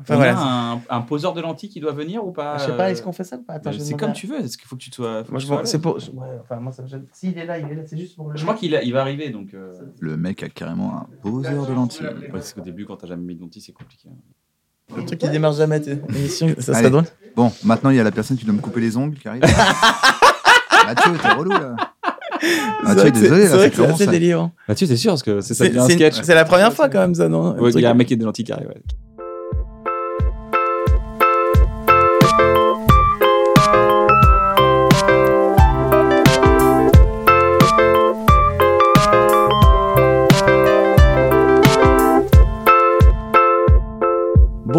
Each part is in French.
Enfin, On voilà, a un, un poseur de lentilles qui doit venir ou pas Je sais pas, est-ce euh, qu'on fait ça ou pas bah, C'est comme tu veux. Est-ce qu'il faut que tu sois. Moi, je c'est pour. Ouais, enfin, moi, ça me gêne. S'il est là, il est là, c'est juste pour le. Je crois qu'il a- il va arriver donc. euh, Le mec a carrément un poseur de lentilles. ouais, parce qu'au début, quand t'as jamais mis de lentilles, c'est compliqué. hein. Le truc qui démarre jamais, t'es- l'émission, ça serait drôle. Bon, maintenant il y a la personne qui doit me couper les ongles qui arrive. Mathieu, t'es relou là. Mathieu, désolé, c'est là, vrai c'est que c'est clairement assez ça. délirant. Mathieu, c'est sûr parce que c'est ça un sketch. c'est la première fois quand même, ça, non? Il y a un mec qui a des lentilles qui arrive.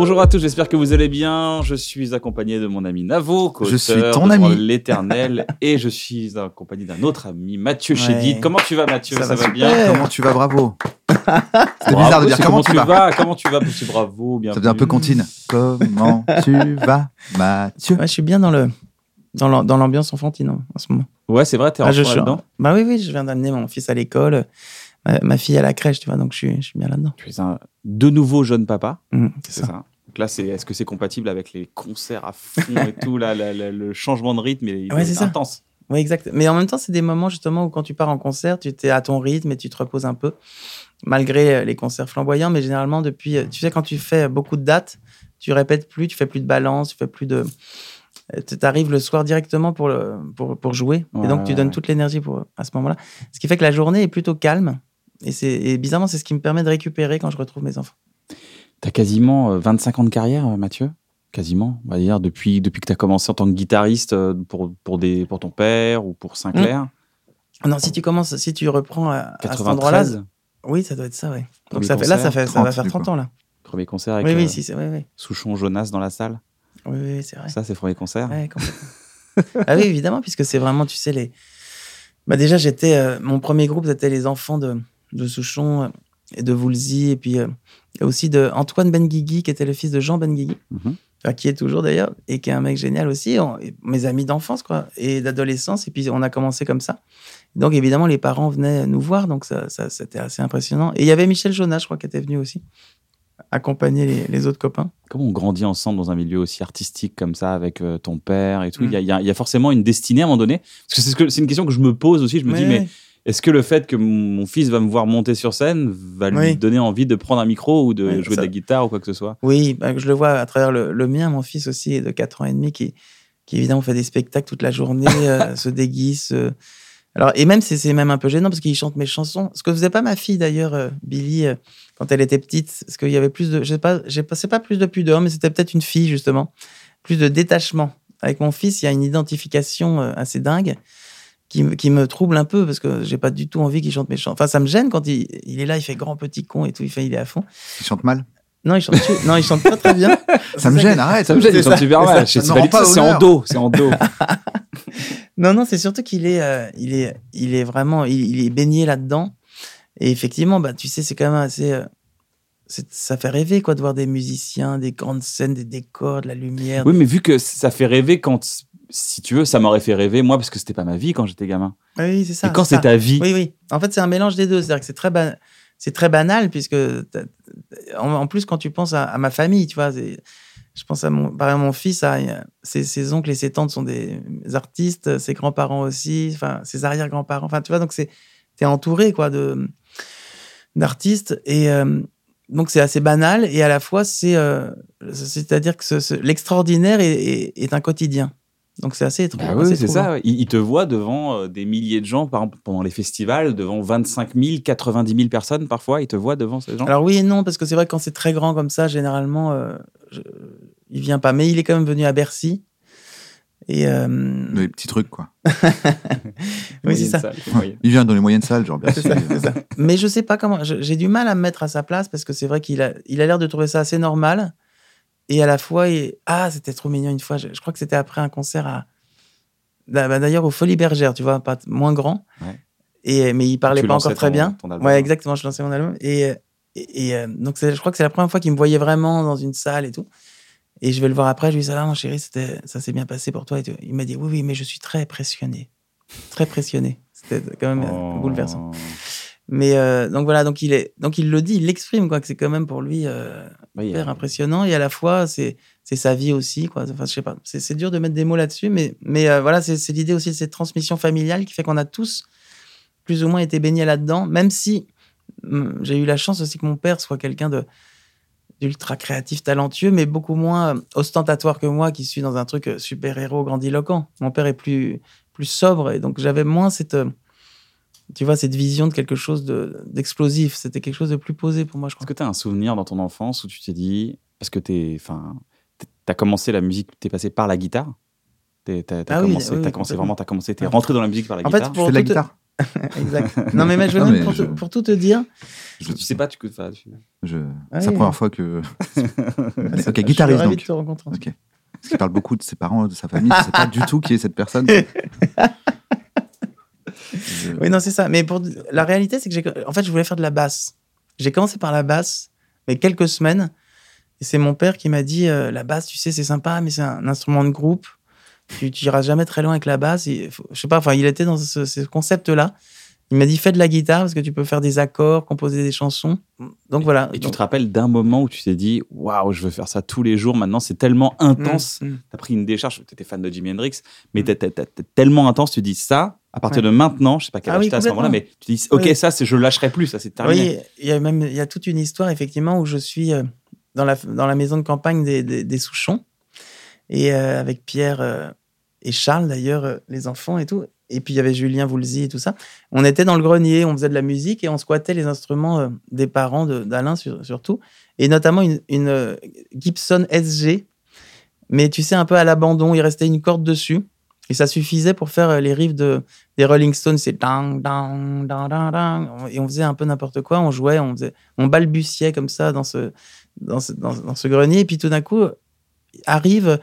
Bonjour à tous, j'espère que vous allez bien. Je suis accompagné de mon ami Navo, Je suis co-auteur ton de ami. l'éternel, et je suis accompagné d'un autre ami, Mathieu Ouais. Chédid. Comment tu vas, Mathieu? Ça Ça, va va bien? Comment tu vas, bravo. C'était bizarre de dire c'est comment tu vas. Comment tu vas Monsieur Bravo, bien. Ça faisait un peu comptine. Comment tu vas, Mathieu? Ouais, je suis bien dans le dans l'am- dans l'ambiance enfantine hein, en ce moment. Ouais, c'est vrai, t'es en Ah, suis- là-dedans? Bah oui, oui, je viens d'amener mon fils à l'école, ma, ma fille à la crèche, tu vois, donc je suis, je suis bien là-dedans. Tu es un de nouveau jeune papa, Mhm, c'est c'est ça. ça. Donc là, c'est est-ce que c'est compatible avec les concerts à fond et tout là, la- la- le changement de rythme il Ouais, est, c'est intense. Oui, exact. Mais en même temps, c'est des moments justement où quand tu pars en concert, tu es à ton rythme et tu te reposes un peu, malgré euh, les concerts flamboyants. Mais généralement, depuis, euh, tu sais, quand tu fais beaucoup de dates, tu répètes plus, tu fais plus de balance, tu fais plus de. Tu arrives le soir directement pour, le, pour, pour jouer. Ouais, et donc, tu donnes ouais. toute l'énergie pour à ce moment-là. Ce qui fait que la journée est plutôt calme. Et, c'est- et bizarrement, c'est ce qui me permet de récupérer quand je retrouve mes enfants. T'as quasiment euh, 25 ans de carrière, euh, Mathieu? Quasiment, on va dire, depuis, depuis que tu as commencé en tant que guitariste euh, pour, pour, des, pour ton père ou pour Sinclair. Non, si tu commences, si tu reprends à, à cet. 93, Oui, ça doit être ça, oui. Donc, ça fait, là, ça, fait, ça va 30 faire du 30 coup. ans, là. premier concert avec Oui, oui, euh, si, c'est- oui, oui. Souchon Jonas dans la salle. Oui, oui, c'est vrai. Ça, c'est le premier concert. Ouais, ah oui, évidemment, puisque c'est vraiment, tu sais, les. Bah déjà, j'étais. euh, mon premier groupe, c'était les enfants de, de Souchon euh, et de Voulzy, et puis euh, aussi de Antoine Benguigui, qui était le fils de Jean Benguigui, enfin, qui est toujours d'ailleurs, et qui est un mec génial aussi. On- mes amis d'enfance, quoi, et d'adolescence, et puis on a commencé comme ça. Donc évidemment, les parents venaient nous voir, donc ça, ça, c'était assez impressionnant. Et il y avait Michel Jonas, je crois, qui était venu aussi, accompagner les, les autres copains. Comment on grandit ensemble dans un milieu aussi artistique comme ça avec euh, ton père et tout? Mm. il, y a, il y forcément une destinée à un moment donné? Parce que c'est, ce que- c'est une question que je me pose aussi. Je me dis, mais. Est-ce que le fait que mon fils va me voir monter sur scène va lui Oui. donner envie de prendre un micro ou de jouer ça- de la guitare ou quoi que ce soit? Oui, bah, je le vois à travers le, le mien, mon fils aussi est de 4 ans et demi, qui, qui évidemment fait des spectacles toute la journée, euh, se déguise. euh. Alors, et même, c'est c'est même un peu gênant parce qu'il chante mes chansons. Ce que faisait pas ma fille d'ailleurs, euh, Billy, quand elle était petite, parce qu'il y avait plus de, je sais pas, c'est pas plus de pudeur, mais c'était peut-être une fille justement, plus de détachement. Avec mon fils, il y a une identification assez dingue qui, me- qui me trouble un peu parce que j'ai pas du tout envie qu'il chante mes chansons. Enfin, ça me gêne quand il, il est là, il fait grand petit con et tout, il fait, il est à fond. Il chante mal? Non, il chante, non, il chante pas très bien. Ça me gêne, que- arrête. Ça me gêne, c'est il chante super mal. c'est en dos. C'est en dos. Non, non, c'est surtout qu'il est, euh, il est, il est vraiment, il, il est baigné là-dedans. Et effectivement, bah, tu sais, c'est quand même assez, euh, ça fait rêver quoi de voir des musiciens, des grandes scènes, des décors, de la lumière. oui, mais vu que ça fait rêver quand, si tu veux, ça m'aurait fait rêver moi parce que c'était pas ma vie quand j'étais gamin. Oui, c'est ça. Et quand c'est ta vie, Oui, oui. En fait, c'est un mélange des deux. C'est-à-dire que c'est très, ba- c'est très banal puisque, en, plus, quand tu penses à, à ma famille, tu vois, je pense à mon, par exemple, mon fils, à, ses, ses oncles et ses tantes sont des artistes, ses grands-parents aussi, enfin, ses arrière-grands-parents. Enfin, tu vois, donc c'est, t'es entouré, quoi, de, d'artistes et, euh, donc c'est assez banal et à la fois c'est euh, c'est-à-dire que ce- ce- l'extraordinaire est, est- est un quotidien. Donc c'est assez étrange. Bah assez oui, c'est ça. Il, il te voit devant euh, des milliers de gens, par exemple pendant les festivals, devant 25 000, 90 000 personnes parfois. Il te voit devant ces gens. Alors oui et non parce que c'est vrai que quand c'est très grand comme ça, généralement euh, je- il vient pas. Mais il est quand même venu à Bercy Et euh, Les petits trucs, quoi. oui, c'est ça. Il vient dans les moyennes salles, genre, bien sûr. ça, c'est ça. Mais je sais pas comment. J'ai du mal à me mettre à sa place parce que c'est vrai qu'il a, il a l'air de trouver ça assez normal. Et à la fois, ah, c'était trop mignon une fois. Je, je crois que c'était après un concert à. Bah, bah, D'ailleurs, au Folies Bergères, tu vois, pas moins grand. Ouais. Et, mais il parlait Tu pas encore très bien. ton album. Ouais, exactement. Je lançais mon album. Et, euh, et, et, donc, je crois que c'est la première fois qu'il me voyait vraiment dans une salle et tout. Et je vais le voir après. Je lui dis Ça va, mon chéri, c'était- ça s'est bien passé pour toi. Et tout. Il m'a dit Oui, oui, mais je suis très impressionné. Très pressionné. C'était quand même euh, Oh. bouleversant. Mais euh, donc voilà, donc il est, donc il le dit, il l'exprime quoi, que c'est quand même pour lui euh, Oui, hyper euh, impressionnant et à la fois c'est c'est sa vie aussi quoi. Enfin je sais pas, c'est c'est dur de mettre des mots là-dessus, mais mais euh, voilà c'est c'est l'idée aussi de cette transmission familiale qui fait qu'on a tous plus ou moins été baignés là-dedans, même si hum, j'ai eu la chance aussi que mon père soit quelqu'un de d'ultra créatif, talentueux, mais beaucoup moins euh, ostentatoire que moi qui suis dans un truc super héros grandiloquent. Mon père est plus plus sobre et donc j'avais moins cette euh, tu vois, cette vision de quelque chose de- d'explosif. C'était quelque chose de plus posé pour moi, je Est-ce crois. que tu as un souvenir dans ton enfance où tu t'es dit, parce que tu as commencé la musique, tu es passé par la guitare? Ah oui, commencé, oui, t'as oui, commencé vraiment, tu as commencé, tu es Ouais. rentré dans la musique par la En fait, guitare? pour fais de la tout te- guitare? exact. Non, mais, mais je veux Non, même mais pour, je- te- pour tout te dire. Je- Tu sais pas, tu, enfin, tu- je- Ah C'est la première fois que. je ok, suis guitariste ravi donc. de te rencontrer. Ok. Parce qu'il parle beaucoup de ses parents, de sa famille. Je sais pas du tout qui est cette personne. Oui, non, c'est ça. Mais pour la réalité, c'est que j'ai, en fait, je voulais faire de la basse. J'ai commencé par la basse, mais quelques semaines. Et c'est mon père qui m'a dit euh, la basse, tu sais, c'est sympa, mais c'est un instrument de groupe. Tu, tu iras jamais très loin avec la basse. Et je sais pas. Enfin, il était dans ce, ce concept-là. Il m'a dit fais de la guitare parce que tu peux faire des accords, composer des chansons. Donc voilà. Et tu Donc- te rappelles d'un moment où tu t'es dit, waouh, je veux faire ça tous les jours. Maintenant, c'est tellement intense. Mm, mm. Tu as pris une décharge. Tu étais fan de Jimi Hendrix, mais Mm. t'es- t'es- t'es tellement intense, tu dis ça. À partir Ouais. de maintenant, je sais pas quel Ah âge oui, à ce moment-là, mais tu dis, ok, Oui. ça, je lâcherai plus, ça, c'est terminé. Oui, il y a même il y a toute une histoire effectivement où je suis euh, dans la dans la maison de campagne des, des, des Souchons et euh, avec Pierre euh, et Charles d'ailleurs les enfants et tout et puis il y avait Julien Voulzy et tout ça. On était dans le grenier, on faisait de la musique et on squattait les instruments euh, des parents de- d'Alain sur- surtout et notamment une, une Gibson SG mais tu sais un peu à l'abandon, il restait une corde dessus et ça suffisait pour faire euh, les riffs de des Rolling Stones, c'est dang, dang, dang, dang, dang. Et on faisait un peu n'importe quoi, on jouait, on, faisait, on balbutiait comme ça dans ce, dans ce, dans, dans ce grenier. Et puis tout d'un coup, arrive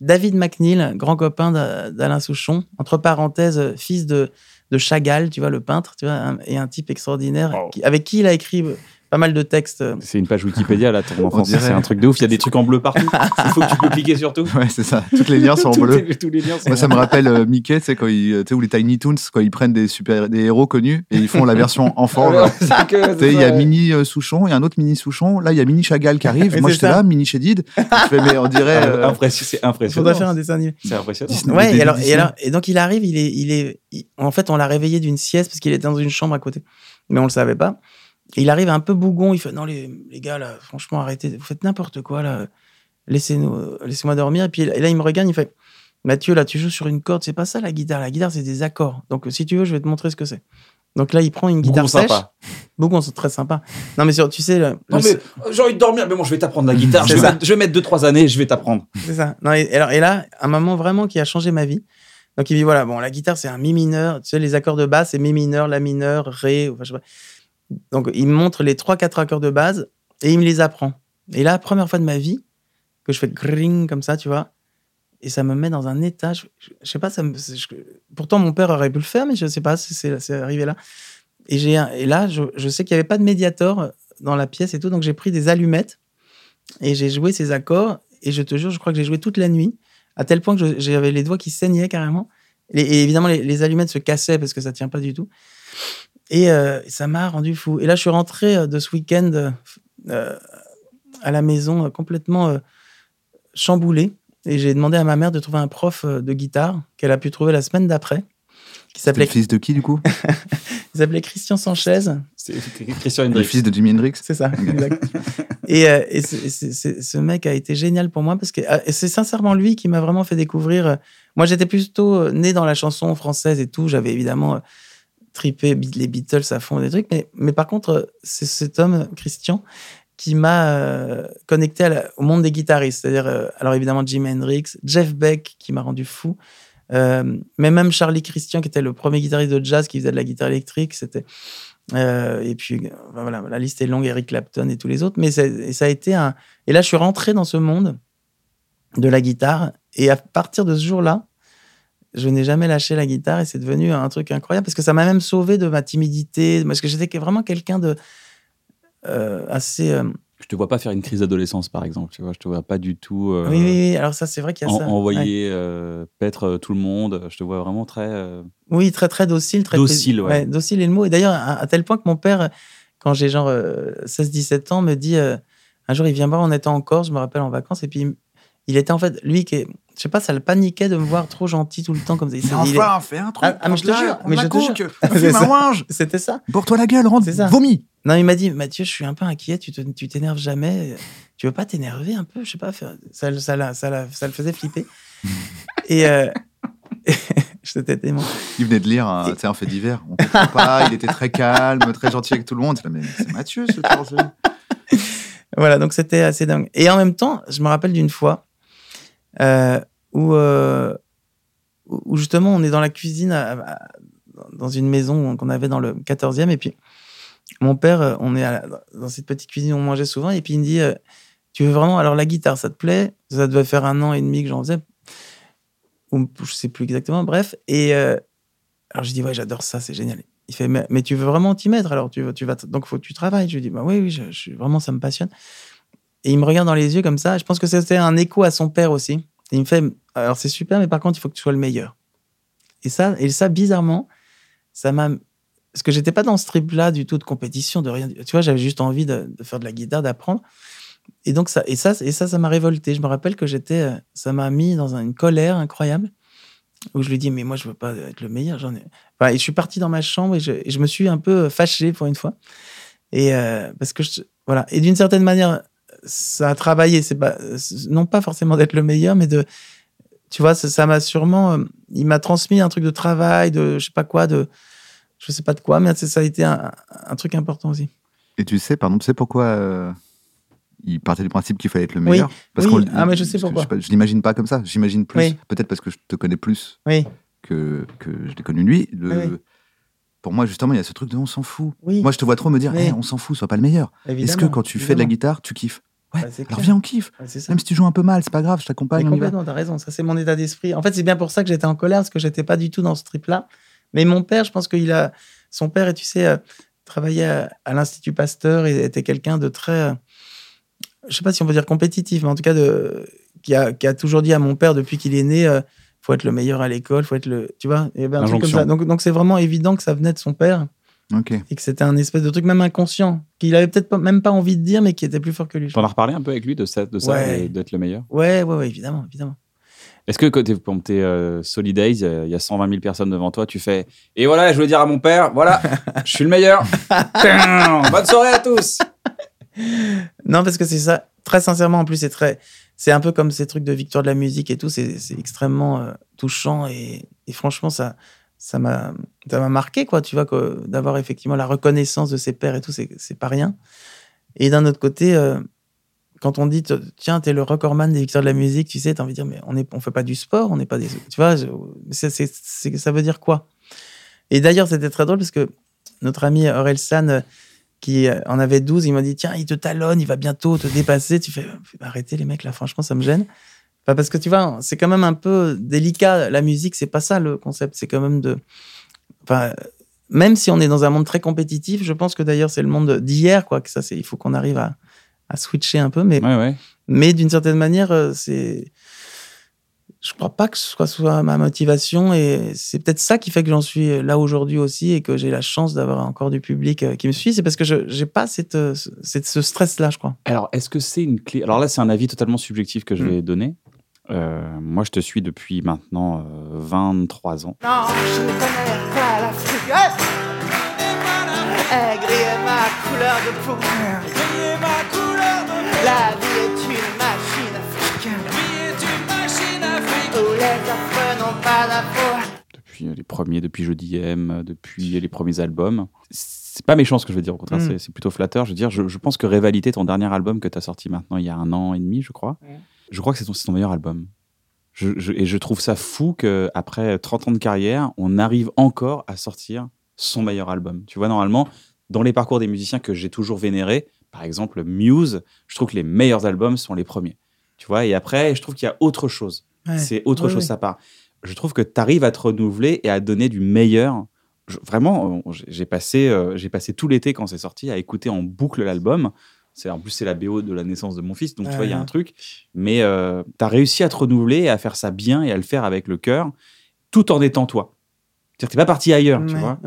David McNeil, grand copain d'A- d'Alain Souchon, entre parenthèses, fils de, de Chagall, tu vois, le peintre, tu vois, un- et un type extraordinaire, qui- avec qui il a écrit pas mal de textes. C'est une page Wikipédia, là, ton dirait. C'est un truc de ouf. Il y a des trucs en bleu partout. Il faut que tu peux cliquer sur tout. Ouais, c'est ça. Toutes les liens sont en bleu. les- tous les liens sont Moi, ça me rappelle euh, Mickey, tu sais, quand ils, tu sais, ou les Tiny Toons, quand ils prennent des super, des héros connus et ils font la version enfant. genre. Tu sais, il y a Mini euh, Souchon et un autre Mini Souchon. Là, il y a Mini Chagall qui arrive. Moi, j'étais là, Mini Chédid. Je fais, mais on dirait. euh, Impression- C'est Il impressionnant. faudrait faire un dessin animé. C'est impressionnant. Disney. Ouais, et alors, et Disney. alors, et donc il arrive, il est, il est, il- en fait, on l'a réveillé d'une sieste parce qu'il était dans une chambre à côté, mais on le savait pas. Et il arrive un peu bougon, il fait non les, les gars là, franchement arrêtez, vous faites n'importe quoi là, laissez-nous, laissez-moi dormir. Et puis et là il me regarde, il fait Mathieu là tu joues sur une corde, c'est pas ça la guitare, la guitare c'est des accords. Donc si tu veux je vais te montrer ce que c'est. Donc là il prend une guitare sèche, sympa. bougon c'est très sympa. Non mais sur- tu sais le- Non, le- mais j'ai envie de dormir, mais bon, je vais t'apprendre la guitare. Je vais, mettre, je vais mettre deux, trois années, je vais t'apprendre. C'est ça. Non, et, et alors, et là, un moment vraiment qui a changé ma vie. Donc, il dit voilà, bon, la guitare, c'est un mi mineur. Tu sais, les accords de basse, c'est mi mineur, la mineur, ré. Enfin, je sais pas. Donc, il me montre les trois, quatre accords de base et il me les apprend. Et là, première fois de ma vie que je fais gring comme ça, tu vois. Et ça me met dans un état. Je, sais pas, pourtant mon père aurait pu le faire, mais je sais pas si c'est arrivé là. Et, j'ai et là, je, sais qu'il n'y avait pas de médiator dans la pièce et tout, donc j'ai pris des allumettes et j'ai joué ces accords. Et je te jure, je crois que j'ai joué toute la nuit, à tel point que j'avais les doigts qui saignaient carrément. Et, évidemment, les, les allumettes se cassaient parce que ça tient pas du tout. Et euh, ça m'a rendu fou. Et là, je suis rentré euh, de ce week-end euh, à la maison complètement euh, chamboulé. Et j'ai demandé à ma mère de trouver un prof de guitare qu'elle a pu trouver la semaine d'après, qui s'appelait le fils de qui, du coup? Il s'appelait Christian Sanchez. C'est Christian Le Hendricks. fils de Jimi Hendrix? C'est ça, exact. et euh, et c'est- c'est- c'est- ce mec a été génial pour moi parce que euh, et c'est sincèrement lui qui m'a vraiment fait découvrir. moi, j'étais plutôt né dans la chanson française et tout. J'avais évidemment les Beatles à fond des trucs, mais, mais par contre, euh, c'est cet homme, Christian, qui m'a euh, connecté au monde des guitaristes. C'est-à-dire, euh, alors évidemment, Jimi Hendrix, Jeff Beck, qui m'a rendu fou, mais même Charlie Christian, qui était le premier guitariste de jazz qui faisait de la guitare électrique. C'était. et puis, voilà, la liste est longue, Eric Clapton et tous les autres. Mais ça a été un. Et là, je suis rentré dans ce monde de la guitare. Et à partir de ce jour-là, je n'ai jamais lâché la guitare et c'est devenu un truc incroyable parce que ça m'a même sauvé de ma timidité. Parce que j'étais vraiment quelqu'un de euh, assez. Euh, je te vois pas faire une crise d'adolescence, par exemple. Tu vois, je te vois pas du tout. Euh, oui, oui, alors ça, c'est vrai qu'il y a ça. Envoyer paître tout le monde. Je te vois vraiment très. Oui, très, très docile. Très docile, ouais. Docile est le mot. Et d'ailleurs, à, tel point que mon père, quand j'ai genre 16-17 ans, me dit. un jour, il vient voir, on était en Corse, je me rappelle, en vacances, et puis il était en fait, lui, qui est, je sais pas, ça le paniquait de me voir trop gentil tout le temps comme ça. Mais enfin, fais un truc. Ah, ah mais je te jure, mais je te jure. C'était ça. Pour toi la gueule, rentre, vomi. Non, il m'a dit, Mathieu, je suis un peu inquiet, tu t'énerves jamais. Tu veux pas t'énerver un peu Je sais pas, ça, ça, ça, ça, le faisait flipper. et euh. Il venait de lire un, un fait divers. On pas, il était très calme, très gentil avec tout le monde. Mais c'est Mathieu, ce Voilà, donc c'était assez dingue. Et en même temps, je me rappelle d'une fois, euh, euh, où, justement on est dans la cuisine dans une maison qu'on avait dans le 14e et puis mon père, euh, on est dans cette petite cuisine où on mangeait souvent et puis il me dit Tu veux vraiment alors la guitare, ça te plaît? Ça devait faire un an et demi que j'en faisais, ou je sais plus exactement, bref. Et alors je dis Ouais, j'adore ça, c'est génial. Il fait mais, tu veux vraiment t'y mettre alors? Tu, tu vas donc faut que tu travailles. Je lui dis Bah oui, oui, je vraiment ça me passionne. Et il me regarde dans les yeux comme ça. Je pense que c'était un écho à son père aussi. Il me fait Alors, c'est super, mais par contre, il faut que tu sois le meilleur. Et ça, et ça bizarrement, ça m'a. Parce que j'étais pas dans ce trip-là du tout de compétition, de rien. Tu vois, j'avais juste envie de, faire de la guitare, d'apprendre. Et donc, ça, et ça, et ça, ça m'a révolté. Je me rappelle que j'étais. Euh, ça m'a mis dans une colère incroyable où je lui dis mais moi je veux pas être le meilleur j'en ai enfin, et je suis parti dans ma chambre et je, me suis un peu fâché pour une fois et euh, parce que voilà et d'une certaine manière ça a travaillé. C'est pas, non pas forcément d'être le meilleur, mais de, tu vois, ça m'a sûrement, euh, il m'a transmis un truc de travail, de je sais pas quoi, de, je sais pas de quoi, mais ça a été un, truc important aussi. Et tu sais, pardon, tu sais pourquoi euh, il partait du principe qu'il fallait être le meilleur? Parce oui. ah, mais je sais pourquoi. Je, l'imagine pas comme ça. J'imagine plus. Peut-être parce que je te connais plus que, que je l'ai connu lui. Le, pour moi, justement, il y a ce truc de on s'en fout. Moi, je te vois trop me dire, on s'en fout, sois pas le meilleur. Est-ce que quand tu fais de la guitare, tu kiffes? Ouais, bah, alors viens, on kiffe. Même si tu joues un peu mal, c'est pas grave, je t'accompagne. Complètement, t'as raison. Ça, c'est mon état d'esprit. En fait, c'est bien pour ça que j'étais en colère, parce que j'étais pas du tout dans ce trip-là. Mais mon père, je pense qu'il a. Son père, et tu sais, euh, travaillait à, l'Institut Pasteur et était quelqu'un de très. Euh, je sais pas si on peut dire compétitif, mais en tout cas, de, qui, a, qui a toujours dit à mon père depuis qu'il est né. il euh, faut être le meilleur à l'école, faut être le, tu vois, un truc comme ça. Donc, donc c'est vraiment évident que ça venait de son père. Et que c'était un espèce de truc même inconscient, qu'il avait peut-être même pas envie de dire, mais qui était plus fort que lui. T'en as reparlé un peu avec lui de ça, de ça d'être le meilleur? Ouais, ouais, ouais, évidemment, évidemment. Est-ce que quand tu es euh, Solidays, il y a 120 000 personnes devant toi, tu fais Et voilà, je veux dire à mon père, voilà, je suis le meilleur. Bonne soirée à tous. Non, parce que c'est ça. Très sincèrement, en plus, c'est très. C'est un peu comme ces trucs de victoire de la musique et tout. C'est extrêmement euh, touchant et, et, franchement, ça, ça m'a marqué quoi tu vois d'avoir effectivement la reconnaissance de ses pères et tout c'est pas rien. Et d'un autre côté euh, quand on dit tiens t'es le recordman des victoires de la musique tu sais t'as envie de dire mais on est on fait pas du sport on n'est pas des tu vois c'est ça veut dire quoi? Et d'ailleurs c'était très drôle parce que notre ami Aurel San euh, qui euh, en avait 12 il m'a dit tiens il te talonne il va bientôt te dépasser. Tu fais arrêtez les mecs là franchement ça me gêne parce que tu vois, c'est quand même un peu délicat. La musique, c'est pas ça le concept. C'est quand même de. Enfin, même si on est dans un monde très compétitif, je pense que d'ailleurs c'est le monde d'hier, quoi. Que ça, c'est, il faut qu'on arrive à, à, switcher un peu, mais, mais d'une certaine manière, euh, c'est. Je crois pas que ce soit, soit ma motivation et c'est peut-être ça qui fait que j'en suis là aujourd'hui aussi et que j'ai la chance d'avoir encore du public euh, qui me suit. C'est parce que je n'ai pas cette, euh, cette ce stress-là, je crois. Alors, est-ce que c'est une clé? Alors là, c'est un avis totalement subjectif que je hmm. vais donner. Euh, moi, je te suis depuis maintenant 23 euh, ans. Non, je ne connais pas la ma couleur de peau. ma couleur de La vie est une machine africaine. La vie est une machine africaine. Tous les affreux n'ont pas d'infos. Depuis les premiers, depuis Jeudi M, depuis les premiers albums c'est pas méchant ce que je veux dire, au contraire, mm. c'est plutôt flatteur. Je veux dire, je, pense que Rivalité, ton dernier album que tu as sorti maintenant il y a un an et demi, je crois, je crois que c'est ton, ton, meilleur album. Je, et je trouve ça fou qu'après 30 ans de carrière, on arrive encore à sortir son meilleur album. Tu vois, normalement, dans les parcours des musiciens que j'ai toujours vénérés, par exemple Muse, je trouve que les meilleurs albums sont les premiers. Tu vois, et après, je trouve qu'il y a autre chose. C'est autre chose, ça part. Je trouve que tu arrives à te renouveler et à donner du meilleur. vraiment, j'ai passé, euh, j'ai passé tout l'été quand c'est sorti à écouter en boucle l'album. C'est en plus c'est la BO de la naissance de mon fils, donc tu vois il y a un truc. Mais euh, tu as réussi à te renouveler et à faire ça bien et à le faire avec le cœur, tout en étant toi. C'est-à-dire t'es pas parti ailleurs, tu vois.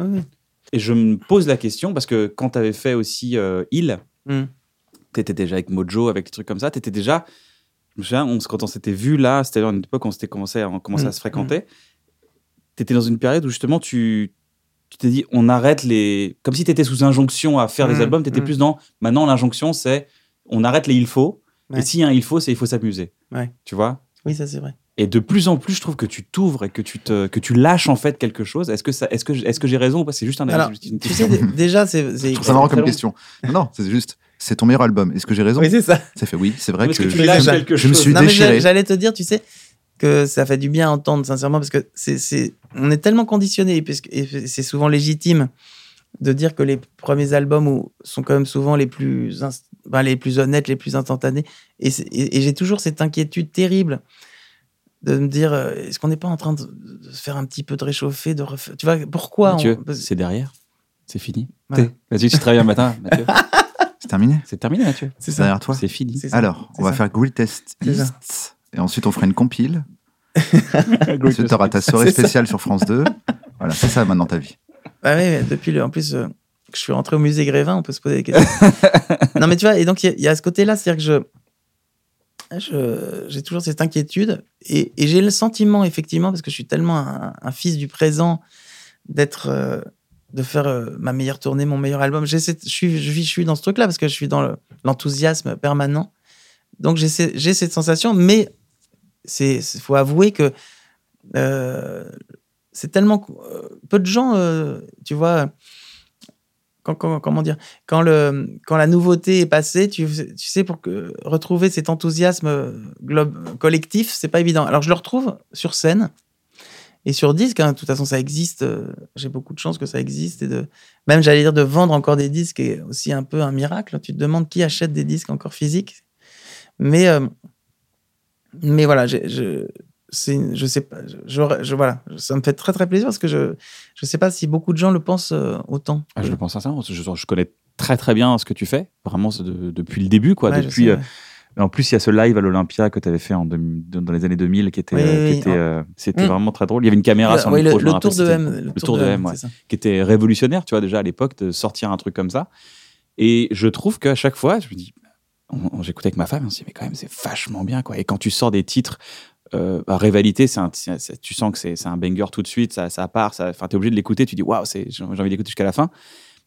Et je me pose la question parce que quand tu avais fait aussi euh, Il, mm. tu étais déjà avec Mojo, avec des trucs comme ça, tu étais déjà je me souviens, quand on s'était vu là, c'était à une époque où on s'était commencé, à, commencé à mm. se fréquenter. Tu étais dans une période où justement tu tu t'es dit on arrête les comme si tu étais sous injonction à faire des mm. albums tu étais mm. plus dans maintenant l'injonction c'est on arrête les il faut et s'il y a un il faut c'est il faut s'amuser ouais. tu vois? Oui ça c'est vrai et de plus en plus je trouve que tu t'ouvres et que tu te que tu lâches en fait quelque chose est-ce que ça est-ce que est-ce que j'ai raison ou pas? C'est juste un Alors, tu sais déjà c'est c'est ça marrant comme question non c'est juste c'est ton meilleur album. Est-ce que j'ai raison? Oui, c'est ça. Ça fait oui, c'est vrai que, que, tu lâches quelque je me suis déchiré. J'allais te dire, tu sais, que ça fait du bien à entendre, sincèrement, parce que c'est, on est tellement conditionné, et c'est souvent légitime de dire que les premiers albums sont quand même souvent les plus, ben, les plus honnêtes, les plus instantanés. Et, j'ai toujours cette inquiétude terrible de me dire, euh, est-ce qu'on n'est pas en train de, se faire un petit peu de réchauffer, de Tu vois, pourquoi c'est derrière. C'est fini. Vas-y, tu travailles un matin, Mathieu. C'est terminé C'est terminé, Mathieu. C'est derrière toi C'est fini. Alors, on va faire Google Test East. Et ensuite, on fera une compile. ensuite, tu auras ta soirée spéciale sur France 2. Voilà, c'est ça maintenant ta vie. Bah oui, mais depuis le, en plus, euh, je suis rentré au musée Grévin, on peut se poser des questions. non, mais tu vois, et donc il y, a ce côté-là, c'est-à-dire que je, j'ai toujours cette inquiétude et, j'ai le sentiment, effectivement, parce que je suis tellement un, fils du présent, d'être. Euh, de faire euh, ma meilleure tournée, mon meilleur album. je, suis, je, suis dans ce truc-là parce que je suis dans l'enthousiasme permanent. Donc j'ai cette sensation, mais il faut avouer que euh, c'est tellement euh, peu de gens, tu vois, quand, comment dire, quand, le, quand la nouveauté est passée, tu, tu sais, pour retrouver cet enthousiasme collectif, c'est pas évident. Alors je le retrouve sur scène, et sur disque, hein, de toute façon, ça existe. Euh, j'ai beaucoup de chance que ça existe. Et de, même, j'allais dire, de vendre encore des disques est aussi un peu un miracle. Tu te demandes qui achète des disques encore physiques. Mais, euh, mais voilà, je, je sais pas. Je, voilà, ça me fait très, très plaisir parce que je ne sais pas si beaucoup de gens le pensent euh, autant. Ah, je le pense sincèrement. Je, je connais très, très bien ce que tu fais, vraiment depuis le début. Quoi, depuis en plus, il y a ce live à l'Olympia que tu avais fait en dans les années 2000 qui était, euh, euh, c'était mm. vraiment très drôle. Il y avait une caméra sur le, le, le, tour de M, le, tour de M, qui était révolutionnaire, tu vois, déjà à l'époque, de sortir un truc comme ça. Et je trouve qu'à chaque fois, je me dis, j'écoutais avec ma femme, on se dit, mais quand même, c'est vachement bien, quoi. Et quand tu sors des titres, euh, bah, Rivalité, tu sens que c'est un banger tout de suite, ça, ça part, tu es obligé de l'écouter, tu dis, waouh, j'ai envie d'écouter jusqu'à la fin.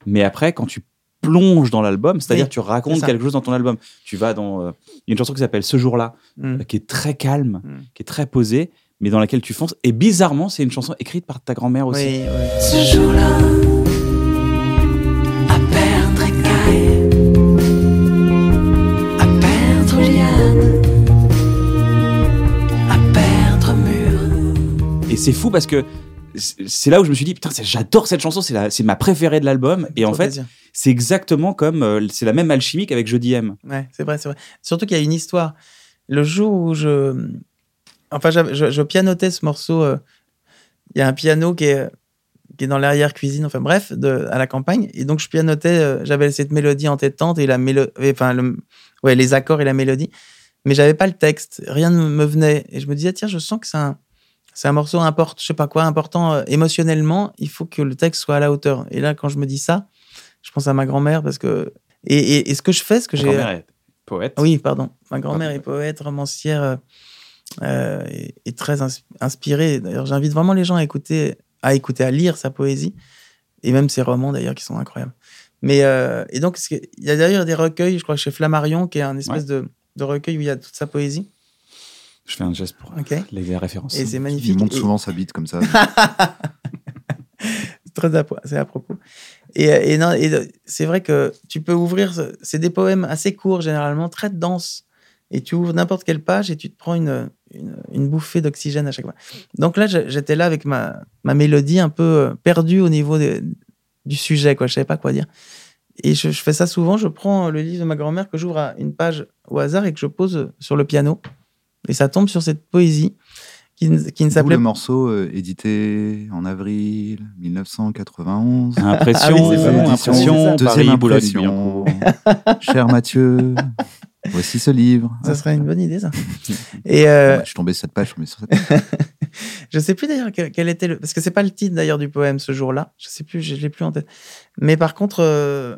Mais après, quand tu plonge dans l'album, c'est-à-dire tu racontes quelque chose dans ton album. Tu vas dans euh, il y a une chanson qui s'appelle Ce jour-là, mm. euh, qui est très calme, mm. qui est très posée, mais dans laquelle tu fonces. Et bizarrement, c'est une chanson écrite par ta grand-mère aussi. Ce jour-là, c'est fou parce que c'est là où je me suis dit putain j'adore cette chanson c'est c'est ma préférée de l'album. Et en fait c'est exactement comme euh, c'est la même alchimie qu'avec Jeudi M. Ouais c'est vrai c'est vrai. Surtout qu'il y a une histoire. Le jour où je enfin je, je, pianotais ce morceau euh, il y a un piano qui est qui est dans l'arrière cuisine enfin bref de, à la campagne. Et donc je pianotais euh, j'avais cette mélodie en tête et la mélodie enfin le, ouais les accords et la mélodie. Mais j'avais pas le texte rien ne me venait. Et je me disais tiens je sens que c'est un c'est un morceau important, je sais pas quoi, important euh, émotionnellement. Il faut que le texte soit à la hauteur. Et là, quand je me dis ça, je pense à ma grand-mère parce que et, et, ce que je fais, ce que j'ai. grand-mère est poète. Oui, pardon. Ma grand-mère est poète, romancière, euh, euh et, très inspirée. D'ailleurs, j'invite vraiment les gens à écouter, à écouter, à lire sa poésie et même ses romans d'ailleurs qui sont incroyables. Mais euh, et donc il y a d'ailleurs des recueils, je crois chez Flammarion, qui est un espèce de, de recueil où il y a toute sa poésie. Je fais un geste pour les références. Et c'est magnifique. Il monte souvent sa bite comme ça. très à, c'est à propos. Et, et, et c'est vrai que tu peux ouvrir, c'est des poèmes assez courts généralement, très denses. Et tu ouvres n'importe quelle page et tu te prends une, une, bouffée d'oxygène à chaque fois. Donc là, j'étais là avec ma, ma mélodie un peu euh, perdue au niveau du sujet, quoi. Je savais pas quoi dire. Et je, fais ça souvent. Je prends le livre de ma grand-mère que j'ouvre à une page au hasard et que je pose sur le piano. Et ça tombe sur cette poésie qui, qui ne s'appelait. le morceau euh, édité en avril 1991. Impression, ah impression, deuxième impression. Cher Mathieu. Voici ce livre. Ça serait une bonne idée, ça. Et euh... je suis tombé sur cette page, je sur cette page. je sais plus d'ailleurs quel, était le. Parce que c'est pas le titre d'ailleurs du poème ce jour-là. Je sais plus, je, l'ai plus en tête. Mais par contre, euh,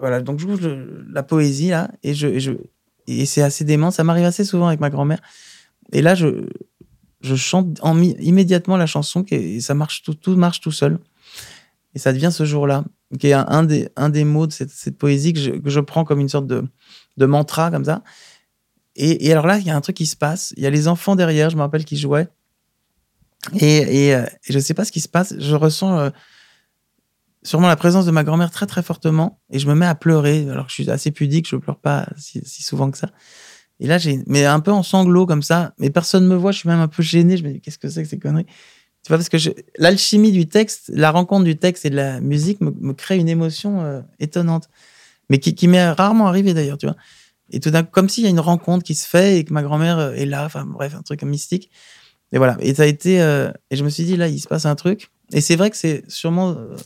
voilà, donc je j'ouvre la poésie là, et, je, et, je, et c'est assez dément. Ça m'arrive assez souvent avec ma grand-mère. Et là, je, je chante en, immédiatement la chanson, et ça marche, tout, tout marche tout seul. Et ça devient ce jour-là, qui est un, des, un des mots de cette, poésie que je, prends comme une sorte de de mantra comme ça. Et, alors là, il y a un truc qui se passe. Il y a les enfants derrière, je me rappelle, qui jouaient. Et, et, euh, je ne sais pas ce qui se passe. Je ressens euh, sûrement la présence de ma grand-mère très très fortement. Et je me mets à pleurer. Alors que je suis assez pudique, je pleure pas si, souvent que ça. Et là, j'ai, mais un peu en sanglots comme ça. Mais personne ne me voit. Je suis même un peu gêné. Je me dis, qu'est-ce que c'est que ces conneries? Tu vois, parce que l'alchimie du texte, la rencontre du texte et de la musique me, crée une émotion euh, étonnante mais qui, qui m'est rarement arrivé d'ailleurs, tu vois. Et tout d'un coup, comme s'il y a une rencontre qui se fait et que ma grand-mère euh, est là, enfin bref, un truc mystique. Et voilà. Et ça a été. Euh, et je me suis dit, là, il se passe un truc. Et c'est vrai que c'est sûrement euh,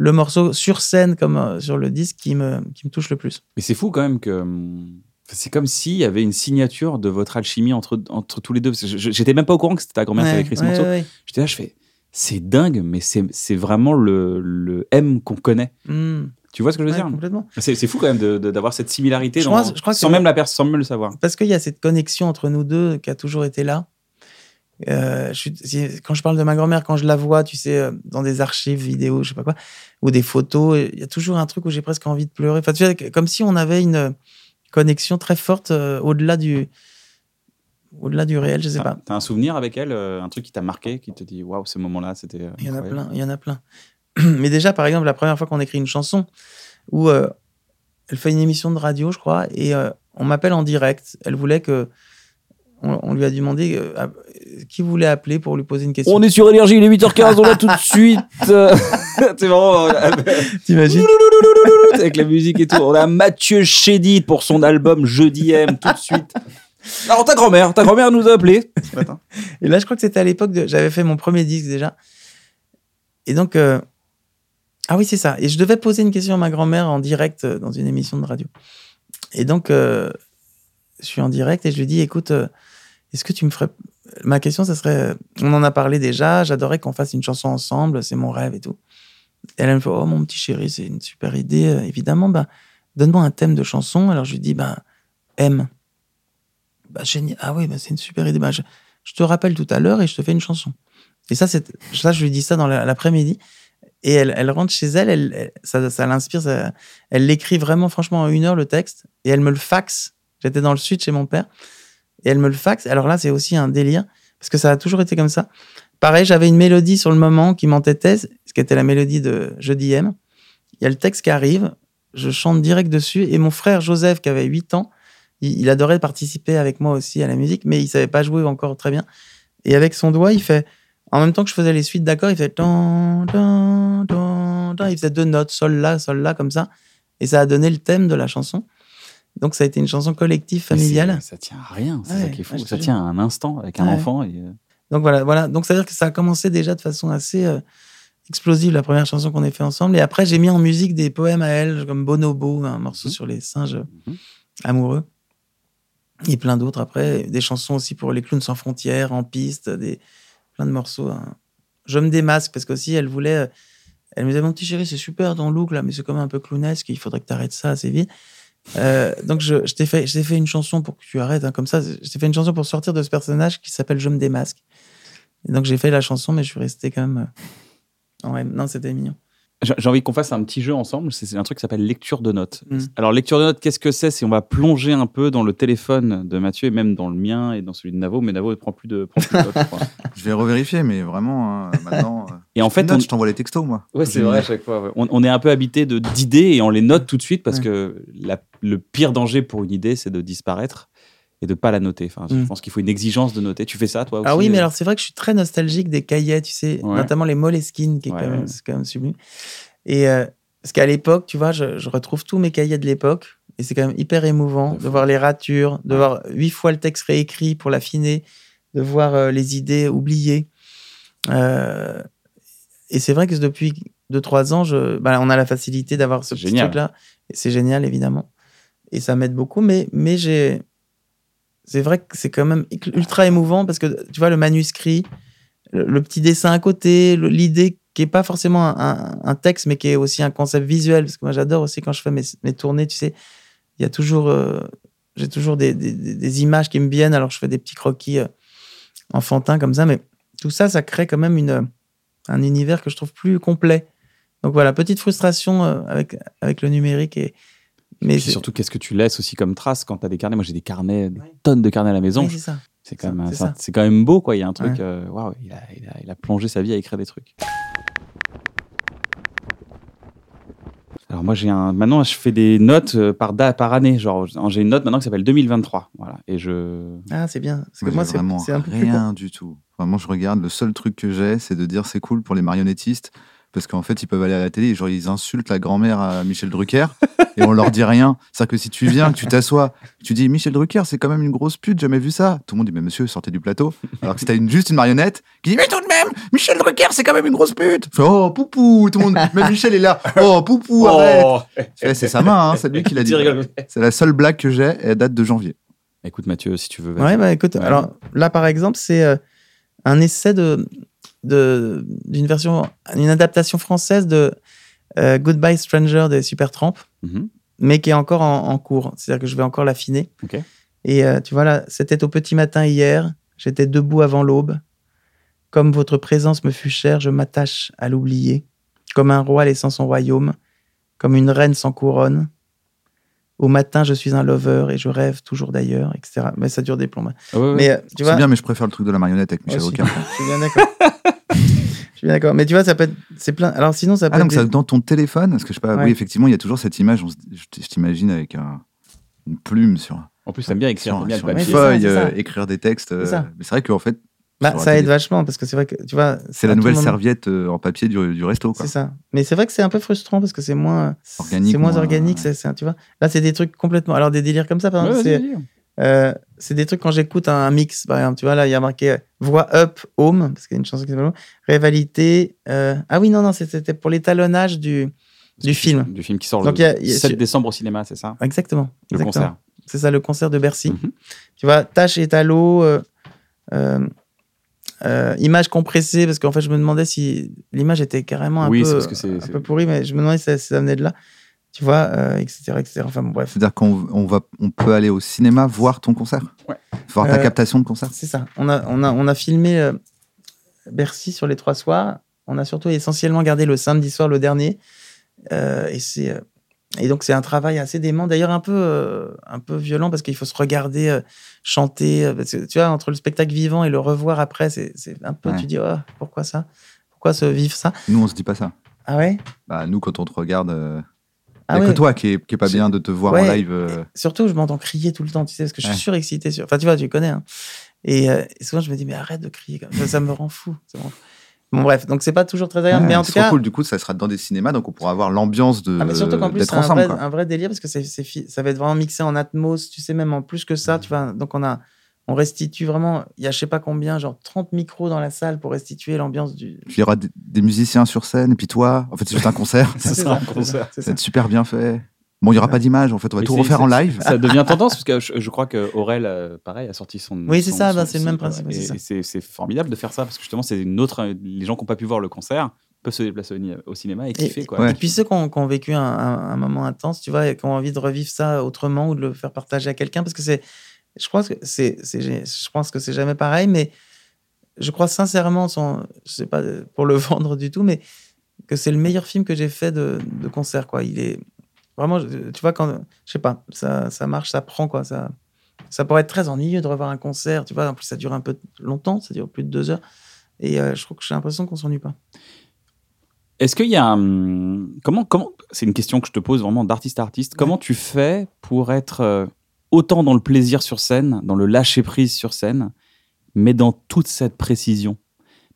le morceau sur scène, comme sur le disque, qui me, qui me touche le plus. Mais c'est fou quand même que. Hum, c'est comme s'il y avait une signature de votre alchimie entre, entre tous les deux. J'étais même pas au courant que c'était ta grand-mère qui avait écrit ce morceau. J'étais là, je fais, c'est dingue, mais c'est vraiment le, le M qu'on connaît. Mmh. Tu vois ce que je veux dire? Complètement. C'est, fou quand même d'avoir cette similarité dans, je crois sans même la sans même le savoir. Parce qu'il y a cette connexion entre nous deux qui a toujours été là. Euh, quand je parle de ma grand-mère, quand je la vois, tu sais, euh, dans des archives vidéo, je sais pas quoi, ou des photos, il y a toujours un truc où j'ai presque envie de pleurer. Enfin, tu vois, comme si on avait une connexion très forte euh, au-delà du, au-delà du réel, je sais pas. T'as un souvenir avec elle, un truc qui t'a marqué, qui te dit waouh, ce moment-là, c'était. Il y en a plein, il y en a plein. Mais déjà, par exemple, la première fois qu'on écrit une chanson, où euh, elle fait une émission de radio, je crois, et euh, on m'appelle en direct. Elle voulait que. On, lui a demandé euh, qui voulait appeler pour lui poser une question. On est sur Énergie, il est 8h15, on l'a tout de suite. c'est vraiment. T'imagines Avec la musique et tout. On a Mathieu Chédid pour son album Jeudi M, tout de suite. Alors ta grand-mère, ta grand-mère nous a appelé Et là, je crois que c'était à l'époque de. J'avais fait mon premier disque déjà. Et donc, euh, ah oui, c'est ça. Et je devais poser une question à ma grand-mère en direct euh, dans une émission de radio. Et donc, euh, je suis en direct et je lui dis, écoute, est-ce que tu me ferais... Ma question, ça serait, on en a parlé déjà, j'adorerais qu'on fasse une chanson ensemble, c'est mon rêve et tout. Elle me fait, oh mon petit chéri, c'est une super idée. Évidemment, bah, donne-moi un thème de chanson. Alors je lui dis, bah, M. Bah, génial. Ah oui, bah, c'est une super idée. Bah, je, te rappelle tout à l'heure et je te fais une chanson. Et ça, c'est, ça, je lui dis ça dans l'après-midi. Et elle, elle, rentre chez elle, elle, ça, ça l'inspire. elle l'écrit vraiment, franchement, en une heure, le texte. Et elle me le faxe. J'étais dans le sud chez mon père. Et elle me le faxe. Alors là, c'est aussi un délire. Parce que ça a toujours été comme ça. Pareil, j'avais une mélodie sur le moment qui m'entêtait, ce qui était la mélodie de Jeudi M. Il y a le texte qui arrive. Je chante direct dessus. Et mon frère Joseph, qui avait 8 ans, il, il adorait participer avec moi aussi à la musique, mais il savait pas jouer encore très bien. Et avec son doigt, il fait en même temps que je faisais les suites d'accords, il faisait il faisait deux notes, sol là, sol là, comme ça. Et ça a donné le thème de la chanson. Donc ça a été une chanson collective, familiale. Ça tient à rien, c'est ça qui est fou. ça tient à un instant avec un enfant. Et... Euh, Donc voilà, voilà. Donc ça veut dire que ça a commencé déjà de façon assez euh, explosive, la première chanson qu'on ait fait ensemble. Et après, j'ai mis en musique des poèmes à elle, comme Bonobo, un morceau mhm. sur les singes mhm. amoureux. Et plein d'autres après. Des chansons aussi pour les clowns sans frontières, en piste, des, de morceaux. Hein. Je me démasque parce qu'aussi, elle voulait. Euh, elle me disait, mon petit chéri, c'est super ton look là, mais c'est quand même un peu clownesque, il faudrait que tu arrêtes ça assez vite. Euh, donc, je, je t'ai fait, une chanson pour que tu arrêtes, hein, comme ça. Je t'ai fait une chanson pour sortir de ce personnage qui s'appelle Je me démasque. Et donc, j'ai fait la chanson, mais je suis resté quand même. Euh, non, c'était mignon. J'ai envie qu'on fasse un petit jeu ensemble. C'est un truc qui s'appelle lecture de notes. Mm. Alors, lecture de notes, qu'est-ce que c'est Si on va plonger un peu dans le téléphone de Mathieu et même dans le mien et dans celui de Navo, mais Navo ne prend plus de, prend plus de notes. je vais revérifier, mais vraiment, hein, maintenant. Et en fait, je t'envoie les textos, moi. Ouais, c'est vrai, à chaque fois. On, est un peu habité d'idées et on les note tout de suite parce que le pire danger pour une idée, c'est de disparaître et de pas la noter. Enfin, Je mm. pense qu'il faut une exigence de noter. Tu fais ça, toi aussi Ah oui, mais euh alors c'est vrai que je suis très nostalgique des cahiers, tu sais, notamment les Moleskine, qui est, quand, même, quand, même, sublime. Et euh, parce qu'à l'époque, tu vois, je, retrouve tous mes cahiers de l'époque, et c'est quand même hyper émouvant de voir les ratures, de voir huit fois le texte réécrit pour l'affiner, de voir euh, les idées oubliées. et c'est vrai que depuis 2-3 ans, je, bah, on a la facilité d'avoir ce petit truc-là. C'est génial, évidemment. Et ça m'aide beaucoup, mais, mais j'ai c'est vrai que c'est quand même ultra émouvant parce que tu vois le manuscrit, le, petit dessin à côté, l'idée qui est pas forcément un, texte mais qui est aussi un concept visuel. Parce que moi j'adore aussi quand je fais mes, mes, tournées, tu sais, il y a toujours euh, j'ai toujours des, des, images qui me viennent. Alors je fais des petits croquis euh, enfantins comme ça. Mais tout ça ça crée quand même une un univers que je trouve plus complet. Donc voilà, petite frustration euh, avec avec le numérique et mais surtout, qu'est-ce que tu laisses aussi comme trace quand tu as des carnets? Moi, j'ai des carnets, des tonnes de carnets à la maison. c'est quand, même, c'est quand même beau, quoi. Il y a un truc, euh, waouh, il, a, il, a, plongé sa vie à écrire des trucs. Alors moi j'ai un maintenant je fais des notes euh, par par année. Genre j'ai une note maintenant qui s'appelle 2023 voilà. Et je ah c'est bien. Parce que moi, c'est vraiment rien du tout. Vraiment je regarde le seul truc que j'ai c'est de dire c'est cool pour les marionnettistes parce qu'en fait, ils peuvent aller à la télé, genre ils insultent la grand-mère à Michel Drucker et on leur dit rien. C'est-à-dire que si tu viens, que tu t'assois, tu dis Michel Drucker, c'est quand même une grosse pute, jamais vu ça. Tout le monde dit mais monsieur, sortez du plateau. Alors que si t'as une, juste une marionnette qui dit mais tout de même, Michel Drucker, c'est quand même une grosse pute. oh poupou, tout le monde, même Michel est là. Oh poupou, oh. arrête. c'est sa main, hein, c'est lui qui l'a dit. C'est la seule blague que j'ai et elle date de janvier. Écoute Mathieu, si tu veux. Ouais, bah écoute, alors là par exemple, c'est euh, un essai de d'une version, une adaptation française de euh, Goodbye Stranger des Supertramp, mm mais qui est encore en, cours. C'est-à-dire que je vais encore l'affiner. Et euh, tu vois là, c'était au petit matin hier. J'étais debout avant l'aube. Comme votre présence me fut chère, je m'attache à l'oublier. Comme un roi laissant son royaume, comme une reine sans couronne. Au matin, je suis un lover et je rêve toujours d'ailleurs, etc. Mais ça dure des plombs. Ah mais euh, tu vois, c'est bien, mais je préfère le truc de la marionnette avec Michel Rocard. je suis bien d'accord. Je suis d'accord. Mais tu vois, ça peut être. C'est plein. Alors sinon, ça peut ah, donc ça, dans ton téléphone, parce que je sais pas. Oui, effectivement, il y a toujours cette image. je t'imagine avec une plume sur. En plus, ça bien écrire sur, bien sur une feuille, euh, écrire des textes. Euh, mais c'est vrai qu'en fait. Bah, ça aide vachement parce que c'est vrai que tu vois. C'est la nouvelle serviette euh, en papier du, du resto. C'est ça. Mais c'est vrai que c'est un peu frustrant parce que c'est moins organique. C'est moins, organique. tu vois. Là, c'est des trucs complètement. Alors des délires comme ça, par exemple, euh, c'est des trucs quand j'écoute un, mix, par exemple, tu vois, là, il y a marqué voix up, home, parce qu'il y a une chanson qui s'appelle Rivalité. Euh, ah oui, non, non, c'était pour l'étalonnage du, du film. Du film qui sort le 7 décembre au cinéma, c'est ça? Exactement. Le concert. C'est ça, le concert de Bercy. Mhm. Tu vois, tâche étalo, euh, euh, image compressée, parce qu'en fait, je me demandais si l'image était carrément un, peu, parce que un peu pourrie, mais je me demandais si ça venait de là tu vois, etc., euh, etc. Enfin bref. C'est-à-dire qu'on on va, on peut aller au cinéma voir ton concert, ouais. voir ta euh, captation de concert. C'est ça. On a, on a, on a filmé euh, Bercy sur les trois soirs. On a surtout essentiellement gardé le samedi soir, le dernier. et c'est et donc c'est un travail assez dément, d'ailleurs un peu un peu violent parce qu'il faut se regarder chanter. tu vois, entre le spectacle vivant et le revoir après, c'est un peu. Tu dis oh, pourquoi ça? Pourquoi se vivre ça? Nous on se dit pas ça. Ah ouais? Bah nous quand on te regarde il n'y a que toi qui est, qui est pas bien de te voir en live. Euh. Surtout, je m'entends crier tout le temps, tu sais, parce que je suis surexcité. Sur... Enfin, tu vois, tu connais. Hein. Euh, et, souvent, je me dis, mais arrête de crier. Ça, ça me rend fou. Bon, bref, donc c'est pas toujours très agréable, mais en tout cas. cool, du coup, ça sera dans des cinémas, donc on pourra avoir l'ambiance de. Ah, mais surtout qu'en plus, c'est un, un, vrai délire, parce que c'est, ça va être vraiment mixé en atmos, tu sais, même en plus que ça, tu vois. Donc on a on restitue vraiment, il y a je sais pas combien, genre 30 micros dans la salle pour restituer l'ambiance du. il y aura des, musiciens sur scène, et puis toi, en fait, c'est juste un concert. ça sera un concert. C'est super bien fait. Bon, il n'y aura pas d'image, en fait, on va tout refaire en live. Ça devient tendance, parce que je, crois que Aurel, euh, pareil, a sorti son. Oui, c'est ça, bah, c'est le même principe. Et, c'est formidable de faire ça, parce que justement, c'est une autre. Les gens qui n'ont pas pu voir le concert peuvent se déplacer au, cinéma et kiffer. Quoi. Et puis ceux qui ont, vécu un, un, moment intense, tu vois, et qui ont envie de revivre ça autrement ou de le faire partager à quelqu'un, parce que c'est je crois que c'est, je pense que c'est jamais pareil, mais je crois sincèrement, sans, je sais pas pour le vendre du tout, mais que c'est le meilleur film que j'ai fait de, de, concert, quoi. Il est vraiment, tu vois, quand, je sais pas, ça, ça marche, ça prend, quoi. Ça, ça pourrait être très ennuyeux de revoir un concert, tu vois. En plus, ça dure un peu longtemps, ça dure plus de deux heures. Et je trouve que j'ai l'impression qu'on s'ennuie pas. Est-ce qu'il y a un... Comment, comment... C'est une question que je te pose vraiment d'artiste à artiste. Comment tu fais pour être euh, autant dans le plaisir sur scène, dans le lâcher-prise sur scène, mais dans toute cette précision?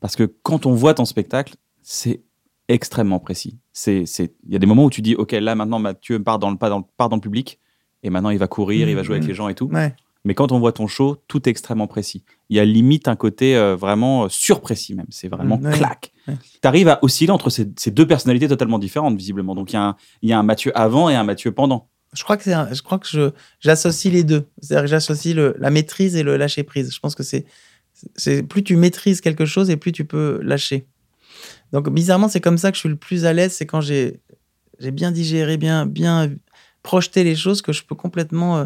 Parce que quand on voit ton spectacle, c'est extrêmement précis. C'est, il y a des moments où tu dis, OK, là maintenant Mathieu part dans le, part dans le, part dans le public, et maintenant il va courir, il va jouer avec mmh. les gens et tout. Ouais. Mais quand on voit ton show, tout est extrêmement précis. Il y a limite un côté euh, vraiment euh, surprécis même. C'est vraiment clac. Tu arrives à osciller entre ces, deux personnalités totalement différentes, visiblement. Donc il y, a un, il y a un Mathieu avant et un Mathieu pendant. Je crois que, je crois que je, j'associe les deux. C'est-à-dire que j'associe le, la maîtrise et le lâcher prise. Je pense que c'est, c'est plus tu maîtrises quelque chose et plus tu peux lâcher. Donc bizarrement, c'est comme ça que je suis le plus à l'aise. C'est quand j'ai, j'ai bien digéré, bien, bien projeté les choses que je peux complètement. Euh,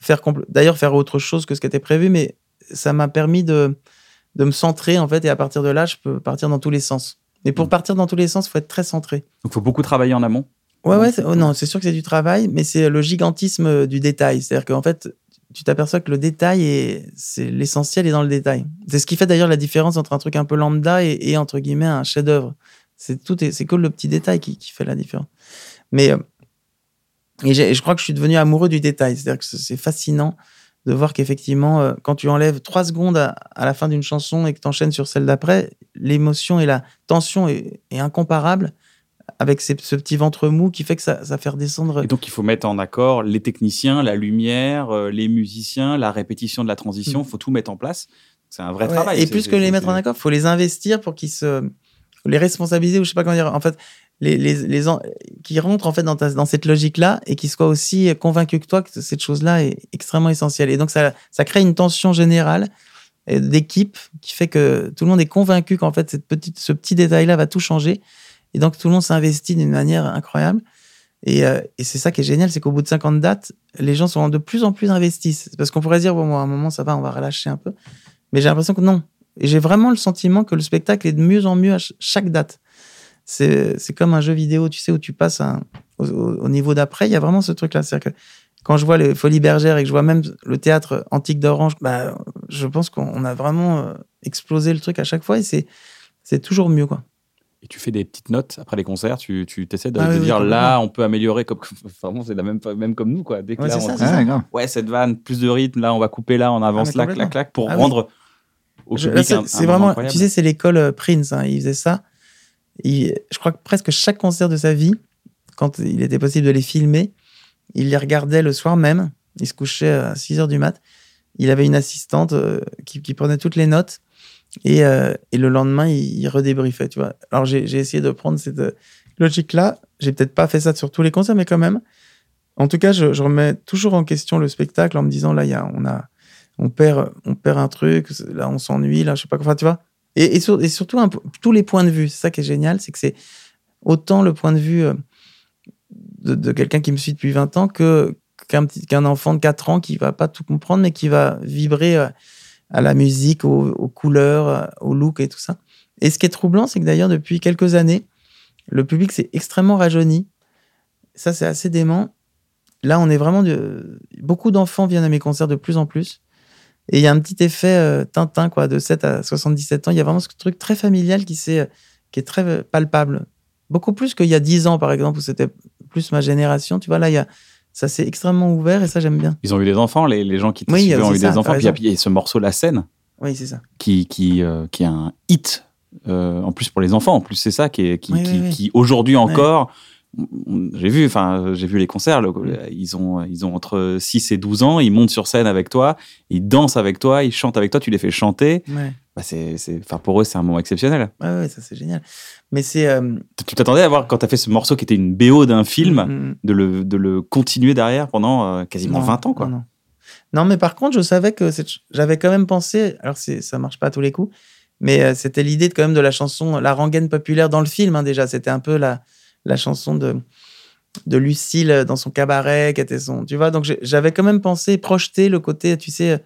faire d'ailleurs faire autre chose que ce qui était prévu, mais ça m'a permis de, de me centrer en fait, et à partir de là, je peux partir dans tous les sens. Mais pour mmh. partir dans tous les sens, il faut être très centré. Donc, il faut beaucoup travailler en amont? Ouais, ouais, oh non, c'est sûr que c'est du travail, mais c'est le gigantisme du détail. C'est-à-dire qu'en fait, tu t'aperçois que le détail est, c'est l'essentiel est dans le détail. C'est ce qui fait d'ailleurs la différence entre un truc un peu lambda et, entre guillemets un chef-d'œuvre. C'est tout, c'est que le petit détail qui, fait la différence. Mais euh, et, je crois que je suis devenu amoureux du détail. C'est-à-dire que c'est fascinant de voir qu'effectivement, euh, quand tu enlèves trois secondes à, la fin d'une chanson et que tu enchaînes sur celle d'après, l'émotion et la tension est, incomparable avec ce petit ventre mou qui fait que ça, ça fait redescendre. Et donc, il faut mettre en accord les techniciens, la lumière, euh, les musiciens, la répétition de la transition. Il mm. faut tout mettre en place. C'est un vrai travail. Et plus que les mettre en accord, il faut les investir pour qu'ils se. les responsabiliser, ou je sais pas comment dire. En fait, les, les, les qui rentrent en fait dans, dans cette logique-là et qui soient aussi convaincus que toi que cette chose-là est extrêmement essentielle. Et donc ça, ça crée une tension générale d'équipe qui fait que tout le monde est convaincu qu'en fait cette petite, ce petit détail-là va tout changer. Et donc tout le monde s'investit d'une manière incroyable. Et, euh, c'est ça qui est génial, c'est qu'au bout de 50 dates, les gens sont de plus en plus investis. Parce qu'on pourrait dire, bon, à un moment, ça va, on va relâcher un peu. Mais j'ai l'impression que non. Et j'ai vraiment le sentiment que le spectacle est de mieux en mieux à chaque date c'est comme un jeu vidéo, tu sais, où tu passes au, niveau d'après. Il y a vraiment ce truc-là. C'est-à-dire que quand je vois les Folies Bergères et que je vois même le théâtre antique d'Orange, bah, je pense qu'on a vraiment euh, explosé le truc à chaque fois et c'est toujours mieux, quoi. Et tu fais des petites notes après les concerts, tu, tu essaies de, ah dire là, on peut améliorer, comme, vraiment, c'est la même, même comme nous, quoi. Dès que ouais, là, on ça, ouais, cette vanne, plus de rythme, là, on va couper là, on avance ah, là, clac, clac, pour ah rendre au public C'est vraiment, tu sais, c'est l'école euh, Prince, hein, il faisait ça je crois que presque chaque concert de sa vie, quand il était possible de les filmer, il les regardait le soir même. Il se couchait à 6 heures du mat. Il avait une assistante euh, qui, prenait toutes les notes. Et, euh, et le lendemain, il, redébriefait, tu vois. Alors, j'ai essayé de prendre cette euh, logique-là. J'ai peut-être pas fait ça sur tous les concerts, mais quand même. En tout cas, je, remets toujours en question le spectacle en me disant, là, y a, on, a, on, perd, on perd un truc, là, on s'ennuie, là, je sais pas quoi. tu vois, et, surtout, tous les points de vue. C'est ça qui est génial, c'est que c'est autant le point de vue euh, de, quelqu'un qui me suit depuis 20 ans que qu'un enfant de 4 ans qui va pas tout comprendre, mais qui va vibrer euh, à la musique, aux, couleurs, euh, au look et tout ça. Et ce qui est troublant, c'est que d'ailleurs, depuis quelques années, le public s'est extrêmement rajeuni. Ça, c'est assez dément. Là, on est vraiment... De... Beaucoup d'enfants viennent à mes concerts de plus en plus. Et il y a un petit effet euh, Tintin, quoi, de 7 à 77 ans. Il y a vraiment ce truc très familial qui, est, qui est très palpable. Beaucoup plus qu'il y a 10 ans, par exemple, où c'était plus ma génération. Tu vois, là, il y a, ça s'est extrêmement ouvert et ça, j'aime bien. Ils ont eu des enfants, les, les gens qui oui, ont eu des enfants. Puis il y a ce morceau La scène. Oui, c'est ça. Qui, qui, euh, qui est un hit, euh, en plus pour les enfants. En plus, c'est ça qui, qui, qui, qui aujourd'hui encore j'ai vu, enfin, j'ai vu les concerts. Mm. ils ont, ils ont entre 6 et 12 ans. Ils montent sur scène avec toi, ils dansent avec toi, ils chantent avec toi. Tu les fais chanter. Bah c'est, enfin, pour eux, c'est un moment exceptionnel. Ouais, ouais, ça c'est génial. Mais c'est. Euh, tu t'attendais à voir quand tu as fait ce morceau qui était une BO d'un film, mm, mm, de, le, de le continuer derrière pendant euh, quasiment 20 ans, quoi. Non, non. mais par contre, je savais que j'avais quand même pensé. Alors, ça marche pas à tous les coups, mais euh, c'était l'idée de, quand même de la chanson, la rengaine populaire dans le film. Hein, déjà, c'était un peu la la chanson de, de Lucille dans son cabaret, qui était son. Tu vois, donc j'avais quand même pensé projeter le côté, tu sais,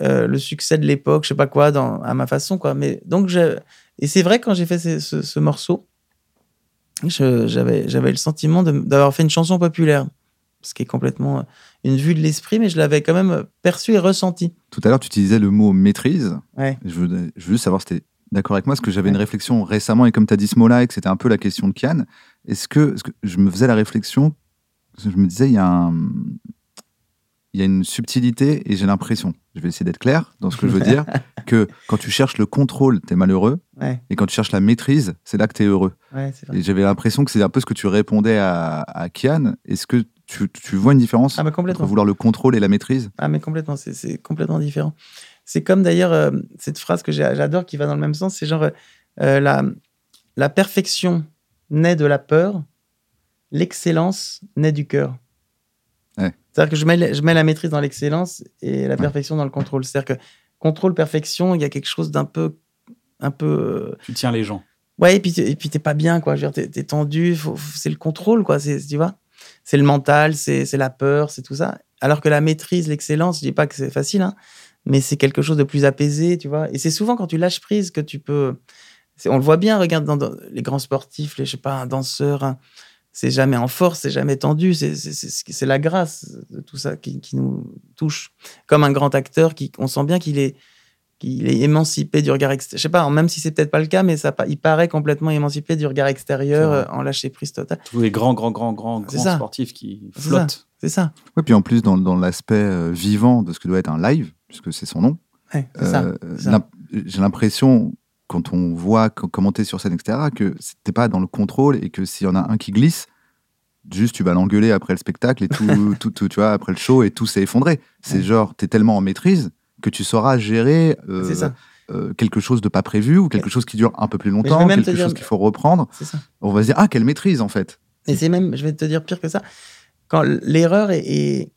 euh, le succès de l'époque, je sais pas quoi, dans, à ma façon, quoi. Mais donc, et c'est vrai, quand j'ai fait ce, morceau, j'avais le sentiment d'avoir fait une chanson populaire, ce qui est complètement une vue de l'esprit, mais je l'avais quand même perçu et ressenti. Tout à l'heure, tu utilisais le mot maîtrise. Ouais. Je, veux, je veux juste savoir si tu es d'accord avec moi, parce que j'avais une réflexion récemment, et comme tu as dit ce mot-là, et que c'était un peu la question de Kian, est-ce que, que, je me faisais la réflexion, je me disais, il y a un, il y a une subtilité et j'ai l'impression, je vais essayer d'être clair dans ce que je veux dire, que quand tu cherches le contrôle, tu es malheureux. Et quand tu cherches la maîtrise, c'est là que tu es heureux. et j'avais l'impression que c'est un peu ce que tu répondais à, à Kian. Est-ce que tu, tu, vois une différence ah, entre vouloir le contrôle et la maîtrise? Ah, mais complètement, c'est complètement différent. C'est comme d'ailleurs euh, cette phrase que j'adore qui va dans le même sens c'est genre euh, la, la perfection naît de la peur, l'excellence naît du cœur. C'est-à-dire que je mets, je mets la maîtrise dans l'excellence et la perfection dans le contrôle. C'est-à-dire que contrôle, perfection, il y a quelque chose d'un peu, un peu. Euh, tu tiens les gens. Ouais, et puis, et puis t'es pas bien, quoi. Tu es, tendu, c'est le contrôle, quoi. Tu vois? C'est le mental, c'est la peur, c'est tout ça. Alors que la maîtrise, l'excellence, je dis pas que c'est facile, hein, mais c'est quelque chose de plus apaisé, tu vois? Et c'est souvent quand tu lâches prise que tu peux. On le voit bien, regarde dans, les grands sportifs, les, je sais pas, un danseur, c'est jamais en force, c'est jamais tendu, c'est la grâce de tout ça qui, nous touche. Comme un grand acteur, qui, on sent bien qu'il est, qu'il est émancipé du regard extérieur. Je sais pas, même si c'est peut-être pas le cas, mais ça, il paraît complètement émancipé du regard extérieur euh, en lâcher prise totale. Tous les grands, grands, grands, grands, grands sportifs qui flottent. C'est ça. Oui, puis en plus, dans, dans l'aspect euh, vivant de ce que doit être un live, puisque c'est son nom, euh, j'ai l'impression quand on voit commenter sur scène, etc., que c'était pas dans le contrôle et que s'il y en a un qui glisse, juste tu vas l'engueuler après le spectacle et tout, tout, tu vois, après le show et tout s'est effondré. C'est genre, tu es tellement en maîtrise que tu sauras gérer euh, euh, quelque chose de pas prévu ou quelque chose qui dure un peu plus longtemps, quelque chose qu'il faut reprendre. On va se dire, ah, quelle maîtrise en fait. Et c'est même, je vais te dire pire que ça, quand l'erreur est,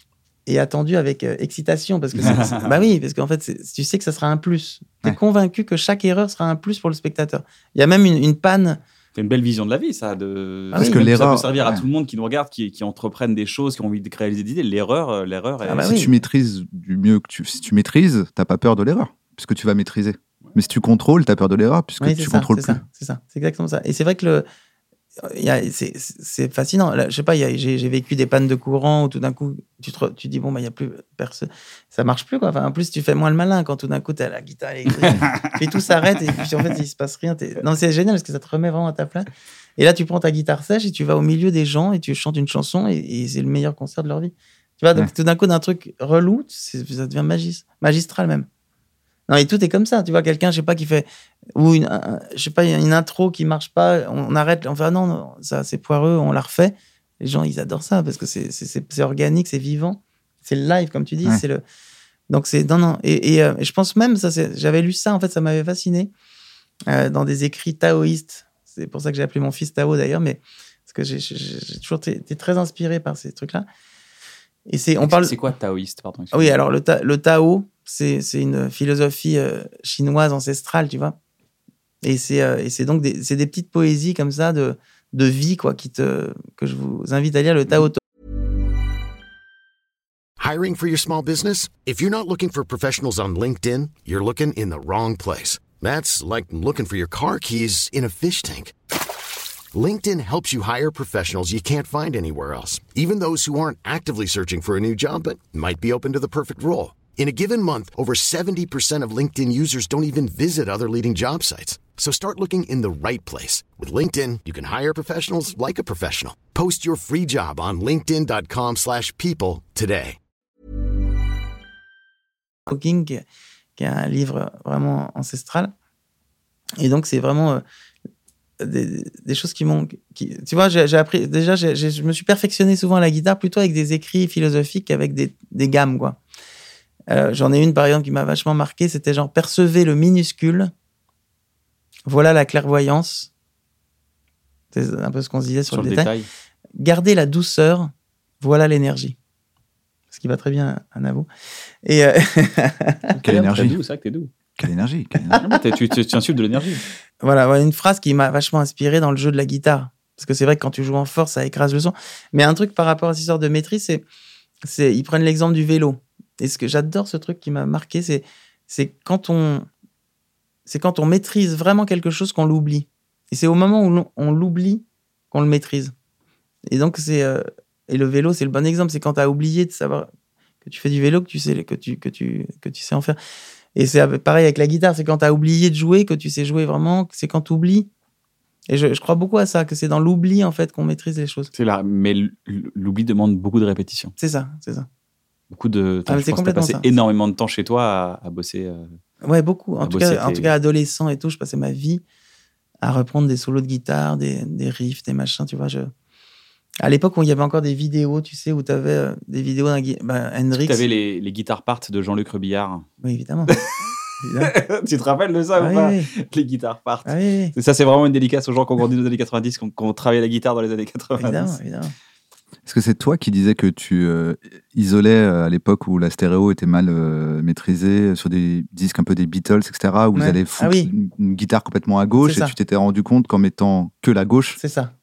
et attendu avec euh, excitation parce que bah oui parce qu'en fait tu sais que ça sera un plus. Tu es convaincu que chaque erreur sera un plus pour le spectateur. Il y a même une, panne. C'est une belle vision de la vie ça de ah parce que l'erreur ça peut servir à tout le monde qui nous regarde qui, qui entreprennent des choses qui ont envie de réaliser des idées. L'erreur euh, l'erreur ah bah si tu maîtrises du mieux que tu si tu maîtrises t'as pas peur de l'erreur puisque tu vas maîtriser. Mais si tu contrôles, tu as peur de l'erreur puisque tu contrôles plus. C'est ça, c'est exactement ça. Et c'est vrai que le, c'est fascinant. Là, je sais pas, j'ai vécu des pannes de courant où tout d'un coup, tu te, tu dis, bon, bah, il n'y a plus personne. Ça marche plus, quoi. Enfin, en plus, tu fais moins le malin quand tout d'un coup, tu as la guitare électrique. puis tout s'arrête et puis en fait, il se passe rien. Non, c'est génial parce que ça te remet vraiment à ta place. Et là, tu prends ta guitare sèche et tu vas au milieu des gens et tu chantes une chanson et, c'est le meilleur concert de leur vie. Tu vois, donc tout d'un coup, d'un truc relou, ça devient magis, magistral même. Non, et tout est comme ça. Tu vois, quelqu'un, je sais pas, qui fait. Ou une, je sais pas, une intro qui marche pas, on arrête, on fait ah non, non ça c'est poireux, on la refait. Les gens, ils adorent ça parce que c'est organique, c'est vivant. C'est le live, comme tu dis. C'est le. Donc, c'est. Non, non. Et, euh, et, je pense même, ça j'avais lu ça, en fait, ça m'avait fasciné euh, dans des écrits taoïstes. C'est pour ça que j'ai appelé mon fils Tao d'ailleurs, mais parce que j'ai toujours été très inspiré par ces trucs-là. Et c'est, on parle. C'est quoi taoïste, pardon Oui, alors le, le Tao, c'est une philosophie euh, chinoise ancestrale, tu vois. Et c'est euh, donc des, petites poésies comme ça de, vie quoi, que je vous invite à lire le Tao. Hiring for your small business? If you're not looking for professionals on LinkedIn, you're looking in the wrong place. That's like looking for your car keys in a fish tank. LinkedIn helps you hire professionals you can't find anywhere else, even those who aren't actively searching for a new job but might be open to the perfect role. In a given month, over 70% of LinkedIn users don't even visit other leading job sites. So start looking in the right place. With LinkedIn, you can hire professionals like a professional. Post your free job on linkedin.com slash people today. Cooking, qui est un livre vraiment ancestral. Et donc, c'est vraiment... Euh, des, des, choses qui m'ont. Tu vois, j'ai appris. Déjà, je me suis perfectionné souvent à la guitare plutôt avec des écrits philosophiques qu'avec des, des gammes, quoi. Euh, j'en ai une, par exemple, qui m'a vachement marqué. C'était genre percevez le minuscule. Voilà la clairvoyance. C'est un peu ce qu'on se disait sur, le, détail. Gardez la douceur. Voilà l'énergie. Ce qui va très bien à Navo. Et euh... Quelle énergie C'est ça que t'es doux. Quelle énergie, tu, tu, tu, insultes de l'énergie. Voilà, une phrase qui m'a vachement inspiré dans le jeu de la guitare. Parce que c'est vrai que quand tu joues en force, ça écrase le son. Mais un truc par rapport à cette histoire de maîtrise, c'est, c'est ils prennent l'exemple du vélo. Et ce que j'adore, ce truc qui m'a marqué, c'est, c'est quand on, c'est quand on maîtrise vraiment quelque chose qu'on l'oublie. Et c'est au moment où on l'oublie qu'on le maîtrise. Et donc, c'est. Euh, et le vélo, c'est le bon exemple. C'est quand tu as oublié de savoir que tu fais du vélo, que tu sais, que tu, que tu, que tu sais en faire. Et c'est pareil avec la guitare. C'est quand tu as oublié de jouer, que tu sais jouer vraiment. C'est quand tu oublies. Et je, je, crois beaucoup à ça, que c'est dans l'oubli, en fait, qu'on maîtrise les choses. C'est là. Mais l'oubli demande beaucoup de répétition. C'est ça, c'est ça. Beaucoup de. Ah, je pense passé énormément de temps chez toi à, bosser. Euh, ouais, beaucoup. En tout, cas, en tout cas, adolescent et tout, je passais ma vie à reprendre des solos de guitare, des, des riffs, des machins, tu vois. Je, à l'époque où il y avait encore des vidéos, tu sais, où tu avais euh, des vidéos d'un bah, Hendrix. Tu avais les, les guitares parts de Jean-Luc Rebillard. Oui, évidemment. tu te rappelles de ça ou ah pas Les guitares partent. Ah ça, c'est vraiment une dédicace aux gens qui ont grandi dans les années 90, qui ont, travaillé la guitare dans les années 90. Évidemment, évidemment. Est-ce que c'est toi qui disais que tu euh, isolais euh, à l'époque où la stéréo était mal maîtrisée sur des disques un peu des Beatles, etc., où vous allez foutre ah une, guitare complètement à gauche et tu t'étais rendu compte qu'en mettant que la gauche, c'est ça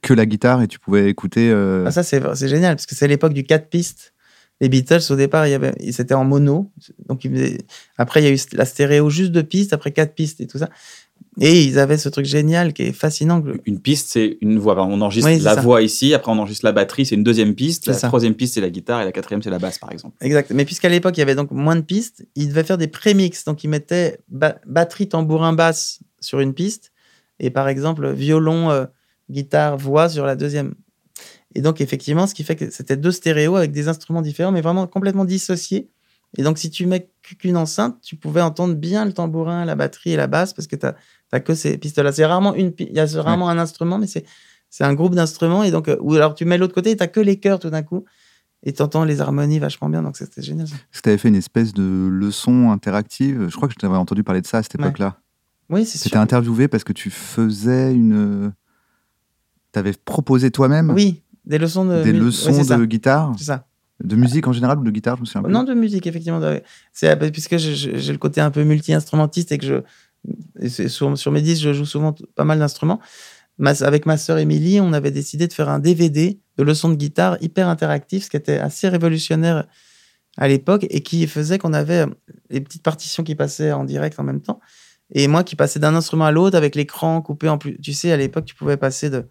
que la guitare et tu pouvais écouter. Euh, ah, ça, c'est génial, parce que c'est l'époque du 4 pistes. Les Beatles, au départ, c'était en mono. Donc, après, il y a eu la stéréo juste deux pistes, après quatre pistes et tout ça. Et ils avaient ce truc génial qui est fascinant. Une piste, c'est une voix. on enregistre la voix ici, après on enregistre la batterie, c'est une deuxième piste. La troisième piste, c'est la guitare et la quatrième, c'est la basse, par exemple. Exact. Mais puisqu'à l'époque, il y avait donc moins de pistes, ils devaient faire des prémix. Donc, ils mettaient batterie, tambourin, basse sur une piste. Et par exemple, violon, euh, guitare, voix sur la deuxième. Et donc, effectivement, ce qui fait que c'était deux stéréos avec des instruments différents, mais vraiment complètement dissociés. Et donc, si tu mets qu'une enceinte, tu pouvais entendre bien le tambourin, la batterie et la basse, parce que tu n'as que ces pistes-là. C'est rarement une, il y a rarement un instrument, mais c'est, c'est un groupe d'instruments. Et donc, euh, ou alors tu mets l'autre côté et tu que les chœurs tout d'un coup. Et tu entends les harmonies vachement bien, donc c'était génial. Tu avais fait une espèce de leçon interactive Je crois que je t'avais entendu parler de ça à cette époque-là. Oui, c'est sûr. C'était interviewé parce que tu faisais une avais proposé toi-même Oui, des leçons de, des leçons de guitare C'est ça. De musique en général ou de guitare, je me Non, de musique, effectivement. C'est puisque j'ai le côté un peu multi-instrumentiste et que je, sur, mes disques, je joue souvent pas mal d'instruments. Avec ma sœur Émilie, on avait décidé de faire un DVD de leçons de guitare hyper interactif, ce qui était assez révolutionnaire à l'époque et qui faisait qu'on avait les petites partitions qui passaient en direct en même temps. Et moi qui passais d'un instrument à l'autre avec l'écran coupé en plus. Tu sais, à l'époque, tu pouvais passer de,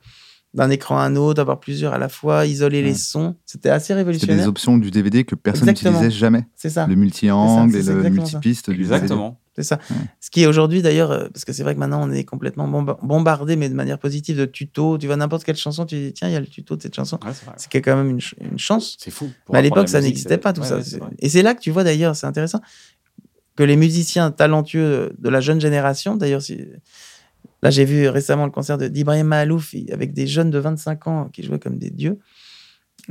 d'un écran à un autre, avoir plusieurs à la fois, isoler les sons. C'était assez révolutionnaire. C'était des options du DVD que personne n'utilisait jamais. C'est ça. Le multi-angle et le multipiste du Exactement. C'est ça. Ce qui est aujourd'hui d'ailleurs, euh, parce que c'est vrai que maintenant on est complètement bombardé, mais de manière positive, de tutos. Tu vois n'importe quelle chanson, tu dis tiens, il y a le tuto de cette chanson. c'est quand même une, une chance. C'est fou. Mais à l'époque, ça n'existait pas tout ça. Et c'est là que tu vois d'ailleurs, c'est intéressant, que les musiciens talentueux de la jeune génération, d'ailleurs, si, Là, j'ai vu récemment le concert d'Ibrahim Mahalouf avec des jeunes de 25 ans qui jouaient comme des dieux.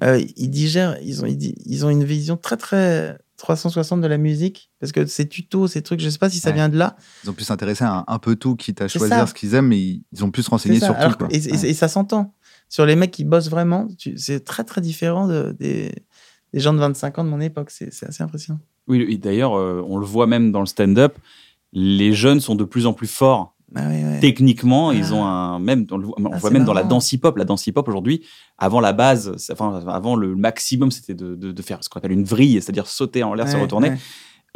Euh, ils digèrent, ils ont, ils, ont une vision très, très 360 de la musique parce que ces tutos, ces trucs, je sais pas si ça vient de là. Ils ont pu s'intéresser à un, peu tout, quitte à choisir ce qu'ils aiment, mais ils ont pu se renseigner sur tout. Et, ça s'entend. Sur les mecs qui bossent vraiment, c'est très, très différent des, des, gens de 25 ans de mon époque. C'est assez impressionnant. Oui, d'ailleurs, euh, on le voit même dans le stand-up, les jeunes sont de plus en plus forts bah Techniquement, ils ont ah. un même on, ah, voit même dans la danse hip-hop, la danse hip-hop aujourd'hui, avant la base, enfin avant le maximum, c'était de, de, faire ce qu'on appelle une vrille, c'est-à-dire sauter en l'air, se retourner.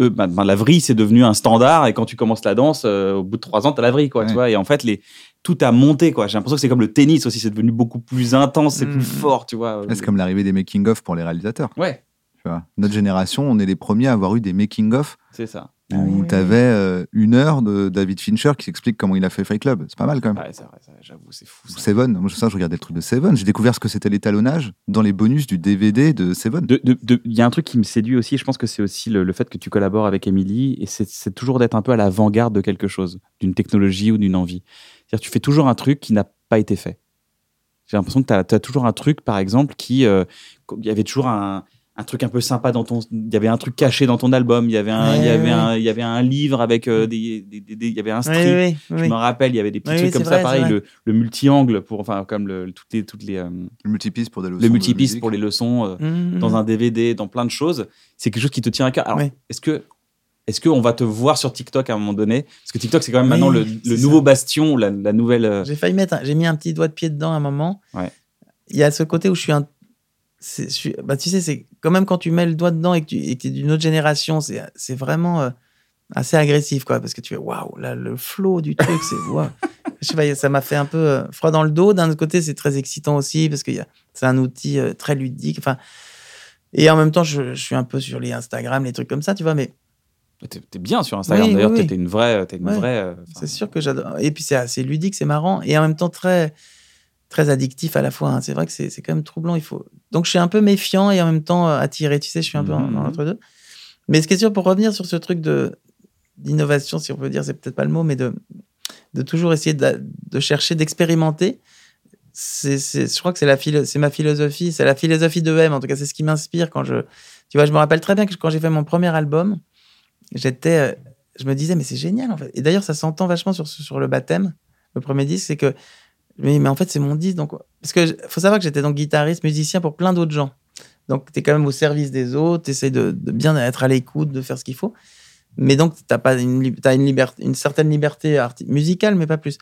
Eux, bah, bah, la vrille, c'est devenu un standard et quand tu commences la danse, euh, au bout de trois ans, t'as la vrille, quoi, tu vois. Et en fait, les, tout a monté, quoi. J'ai l'impression que c'est comme le tennis aussi, c'est devenu beaucoup plus intense, c'est plus mm. fort, tu vois. C'est comme l'arrivée des making-of pour les réalisateurs. Ouais. Tu vois, notre génération, on est les premiers à avoir eu des making-of. C'est ça où tu avais euh, une heure de David Fincher qui s'explique comment il a fait Fight Club. C'est pas mal quand même. Ouais, c'est vrai, j'avoue, c'est fou. Seven, moi ça, je regardais le truc de Seven. J'ai découvert ce que c'était l'étalonnage dans les bonus du DVD de Seven. Il y a un truc qui me séduit aussi, je pense que c'est aussi le, fait que tu collabores avec Emily, et c'est toujours d'être un peu à l'avant-garde de quelque chose, d'une technologie ou d'une envie. C'est-à-dire tu fais toujours un truc qui n'a pas été fait. J'ai l'impression que tu as, toujours un truc, par exemple, qui. Euh, il y avait toujours un un truc un peu sympa dans ton il y avait un truc caché dans ton album il y avait un il y avait un il y avait un livre avec euh, des, des, des, il y avait un strip je me rappelle il y avait des petits trucs comme ça pareil le, le multi-angle pour enfin comme le toutes les toutes les euh, le multipiste pour des leçons le multipiste pour les leçons euh, mmh, mmh, dans mmh. un DVD dans plein de choses c'est quelque chose qui te tient à cœur alors est-ce que est-ce qu'on va te voir sur TikTok à un moment donné? Parce que TikTok, c'est quand même maintenant le, le nouveau bastion, la, la nouvelle. J'ai failli mettre, j'ai mis un petit doigt de pied dedans à un moment. Ouais. Il y a ce côté où je suis un bah, tu sais, c'est quand même quand tu mets le doigt dedans et que tu es d'une autre génération, c'est vraiment euh, assez agressif, quoi, parce que tu fais waouh, là, le flow du truc, c'est waouh. Je sais pas, ça m'a fait un peu euh, froid dans le dos. D'un autre côté, c'est très excitant aussi parce que c'est un outil euh, très ludique. Enfin, et en même temps, je, je, suis un peu sur les Instagram, les trucs comme ça, tu vois, mais. T'es es bien sur Instagram, d'ailleurs, t'es une vraie. Es une vraie c'est sûr que j'adore. Et puis, c'est assez ludique, c'est marrant, et en même temps, très, très addictif à la fois. Hein. C'est vrai que c'est quand même troublant. Il faut... Donc, je suis un peu méfiant et en même temps attiré, tu sais, je suis un peu dans mmh. l'entre-deux. Mais ce qui est sûr, pour revenir sur ce truc de d'innovation, si on peut dire, c'est peut-être pas le mot, mais de, de toujours essayer de, de chercher, d'expérimenter. C'est, je crois que c'est, la c'est ma philosophie, c'est la philosophie de M. En tout cas, c'est ce qui m'inspire quand je. Tu vois, je me rappelle très bien que quand j'ai fait mon premier album, j'étais. Euh, je me disais, mais c'est génial, en fait. Et d'ailleurs, ça s'entend vachement sur, sur le baptême. Le premier disque, c'est que. Mais, mais en fait, c'est mon disque. Donc, parce que faut savoir que j'étais donc guitariste, musicien pour plein d'autres gens. Donc, tu es quand même au service des autres, tu de, de, bien être à l'écoute, de faire ce qu'il faut. Mais donc, tu as, une, une, liberté, une certaine liberté musicale, mais pas plus.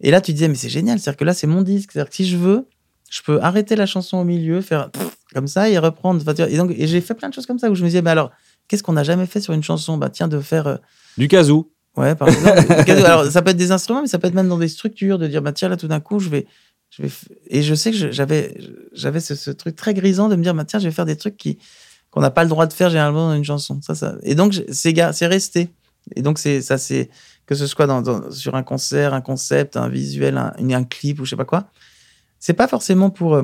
Et là, tu disais, mais c'est génial, c'est-à-dire que là, c'est mon disque. C'est-à-dire que si je veux, je peux arrêter la chanson au milieu, faire comme ça et reprendre. Et, donc, et j'ai fait plein de choses comme ça où je me disais, bah alors, qu'est-ce qu'on n'a jamais fait sur une chanson? Bah tiens, de faire. Euh, du kazoo. Ouais, par exemple. alors, ça peut être des instruments, mais ça peut être même dans des structures, de dire, bah tiens, là, tout d'un coup, je vais. Je vais et je sais que j'avais j'avais ce, ce, truc très grisant de me dire, bah tiens, je vais faire des trucs qui qu'on n'a pas le droit de faire généralement dans une chanson. Ça, ça. Et donc, c'est, c'est resté. Et donc, c'est, ça, c'est, que ce soit dans, sur un concert, un concept, un visuel, un, un, clip ou je sais pas quoi, c'est pas forcément pour, euh,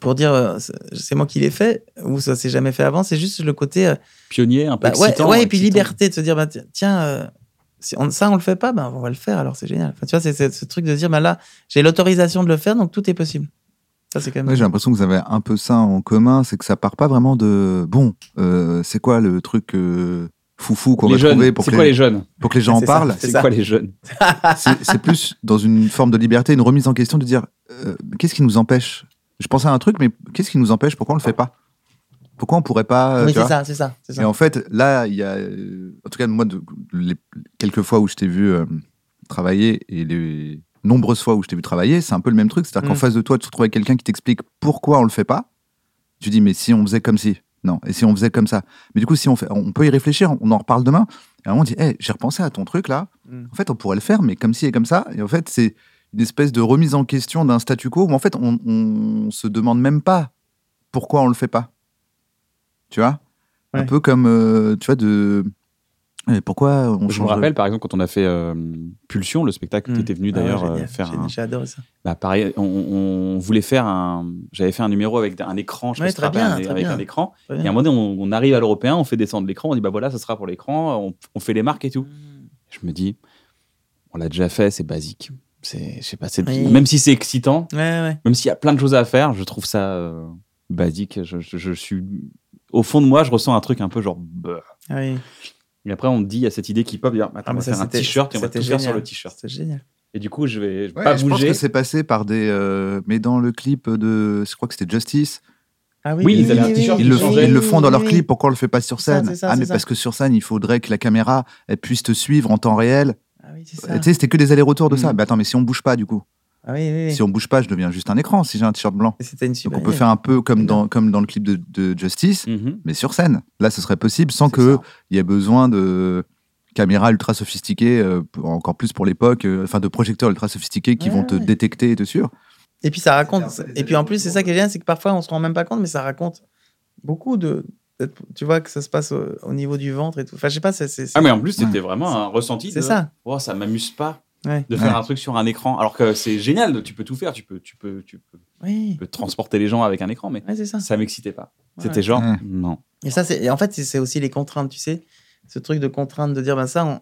pour dire euh, c'est moi qui l'ai fait ou ça s'est jamais fait avant, c'est juste le côté. Euh, Pionnier, un peu bah, excitant. Ouais, et puis liberté de se dire, bah, tiens, si on, ça, on le fait pas, ben, on va le faire, alors c'est génial. Enfin, tu vois, c'est, ce truc de dire, bah, là, j'ai l'autorisation de le faire, donc tout est possible j'ai l'impression que vous avez un peu ça en commun, c'est que ça part pas vraiment de bon, euh, c'est quoi le truc euh, foufou qu'on va trouver pour que, les, jeunes? pour que les gens en parlent? C'est quoi les jeunes? C'est plus dans une forme de liberté, une remise en question de dire euh, qu'est-ce qui nous empêche Je pensais à un truc, mais qu'est-ce qui nous empêche? Pourquoi on le fait pas? Pourquoi on pourrait pas Oui, c'est ça, c'est ça, Et en fait, là, il y a, en tout cas, moi, de, les quelques fois où je t'ai vu travailler et les, nombreuses fois où je t'ai vu travailler, c'est un peu le même truc. C'est-à-dire qu'en mm. face de toi, tu te retrouves avec quelqu'un qui t'explique pourquoi on le fait pas. Tu dis, mais si on faisait comme si. Non, et si on faisait comme ça. Mais du coup, si on fait, on peut y réfléchir, on en reparle demain. Et à un moment, on dit, hey, j'ai repensé à ton truc là. Mm. En fait, on pourrait le faire, mais comme si et comme ça. Et en fait, c'est une espèce de remise en question d'un statu quo où en fait, on, on se demande même pas pourquoi on le fait pas. Tu vois? Un peu comme, euh, tu vois, de et pourquoi on Je me rappelle, par exemple, quand on a fait euh, Pulsion, le spectacle qui hmm. était venu ah d'ailleurs euh, faire. J'ai adoré ça. Bah, pareil, on, voulait faire un. J'avais fait un numéro avec un écran, je sais pas bien, avec un écran. Et à un moment donné, on, arrive à l'européen, on fait descendre l'écran, on dit bah voilà, ça sera pour l'écran, on, fait les marques et tout. Hmm. Je me dis, on l'a déjà fait, c'est basique. C'est, je sais pas, même si c'est excitant, même s'il y a plein de choses à faire, je trouve ça euh, basique. Je, je, suis au fond de moi, je ressens un truc un peu genre. Bah. Oui. Et après, on dit, il y a cette idée qui pop, dire, attends, ah, on va faire un t-shirt et on va tout faire sur le t-shirt. C'est génial. Et du coup, je vais, pas bouger. Je pense que c'est passé par des. Euh, mais dans le clip de. Je crois que c'était Justice. Ah oui, ils, un t-shirt ils, le, font dans leur clip. Pourquoi on le fait pas sur scène? Ah, mais parce que sur scène, il faudrait que la caméra elle puisse te suivre en temps réel. Ah oui, c'est ça. Tu sais, c'était que des allers-retours de ça. Mais attends, mais si on bouge pas, du coup ah oui, Si on bouge pas, je deviens juste un écran si j'ai un t-shirt blanc. Une Donc on peut faire un peu comme dans, comme dans le clip de, Justice, mhm. mais sur scène. Là, ce serait possible sans qu'il y ait besoin de caméras ultra sophistiquées, euh, encore plus pour l'époque, euh, enfin de projecteurs ultra sophistiqués qui vont te détecter et te suivre. Et puis ça raconte. Et puis en plus, c'est ça qui est génial, c'est que parfois on se rend même pas compte, mais ça raconte beaucoup de. Tu vois que ça se passe au, niveau du ventre et tout. Enfin, je sais pas, c'est. Ah, mais en plus, c'était vraiment un ressenti. C'est ça. Oh, ça m'amuse pas de faire un truc sur un écran. Alors que c'est génial, tu peux tout faire, tu peux, tu peux, tu peux, transporter les gens avec un écran, mais ça. ça m'excitait pas. C'était genre, non. Et ça, c'est, en fait, c'est aussi les contraintes, tu sais. Ce truc de contrainte, de dire, ben ça,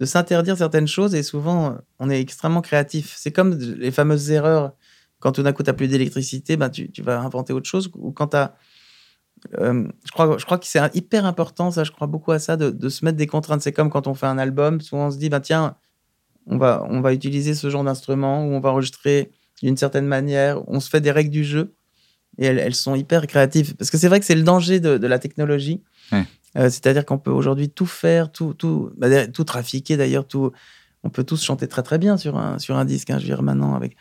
de s'interdire certaines choses, et souvent, on est extrêmement créatif. C'est comme les fameuses erreurs. Quand tout d'un coup, tu n'as plus d'électricité, ben, tu, tu, vas inventer autre chose. Ou quand tu as. Euh, je, crois, je crois que c'est hyper important, ça, je crois beaucoup à ça, de, de se mettre des contraintes. C'est comme quand on fait un album, souvent on se dit, ben, tiens, on va, on va utiliser ce genre d'instrument où on va enregistrer d'une certaine manière, on se fait des règles du jeu et elles, sont hyper créatives. Parce que c'est vrai que c'est le danger de, la technologie. Euh, c'est-à-dire qu'on peut aujourd'hui tout faire, tout, tout, bah, tout trafiquer d'ailleurs, tout. On peut tous chanter très très bien sur un, sur un disque, hein, je veux dire maintenant avec.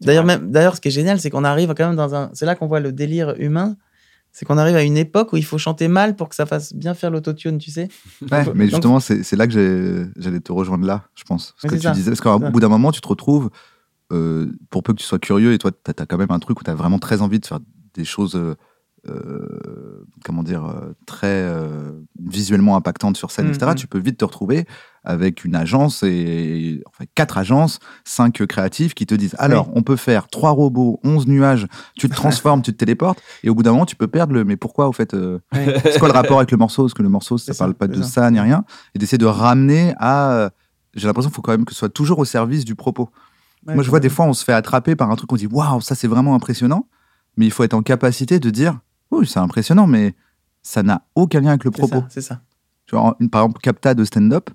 D'ailleurs, même, d'ailleurs, ce qui est génial, c'est qu'on arrive quand même dans un. C'est là qu'on voit le délire humain. C'est qu'on arrive à une époque où il faut chanter mal pour que ça fasse bien faire l'autotune, tu sais. Ouais, mais justement, c'est là que j'allais te rejoindre là, je pense. Ce que tu disais, parce qu'au bout d'un moment, tu te retrouves, euh, pour peu que tu sois curieux, et toi, tu as, quand même un truc où tu as vraiment très envie de faire des choses euh, euh, comment dire, très euh, visuellement impactante sur scène, etc., mm-hmm. tu peux vite te retrouver avec une agence et enfin, quatre agences, cinq créatifs qui te disent alors on peut faire trois robots, onze nuages, tu te transformes, tu te téléportes et au bout d'un moment tu peux perdre le mais pourquoi au fait c'est quoi le rapport avec le morceau? Parce que le morceau ça, parle pas de ça. ni rien et d'essayer de ramener à j'ai l'impression qu'il faut quand même que ce soit toujours au service du propos. Moi je vois des fois on se fait attraper par un truc on dit waouh ça c'est vraiment impressionnant mais il faut être en capacité de dire oui, c'est impressionnant, mais ça n'a aucun lien avec le propos. C'est ça. Tu vois, par exemple, capta de stand-up,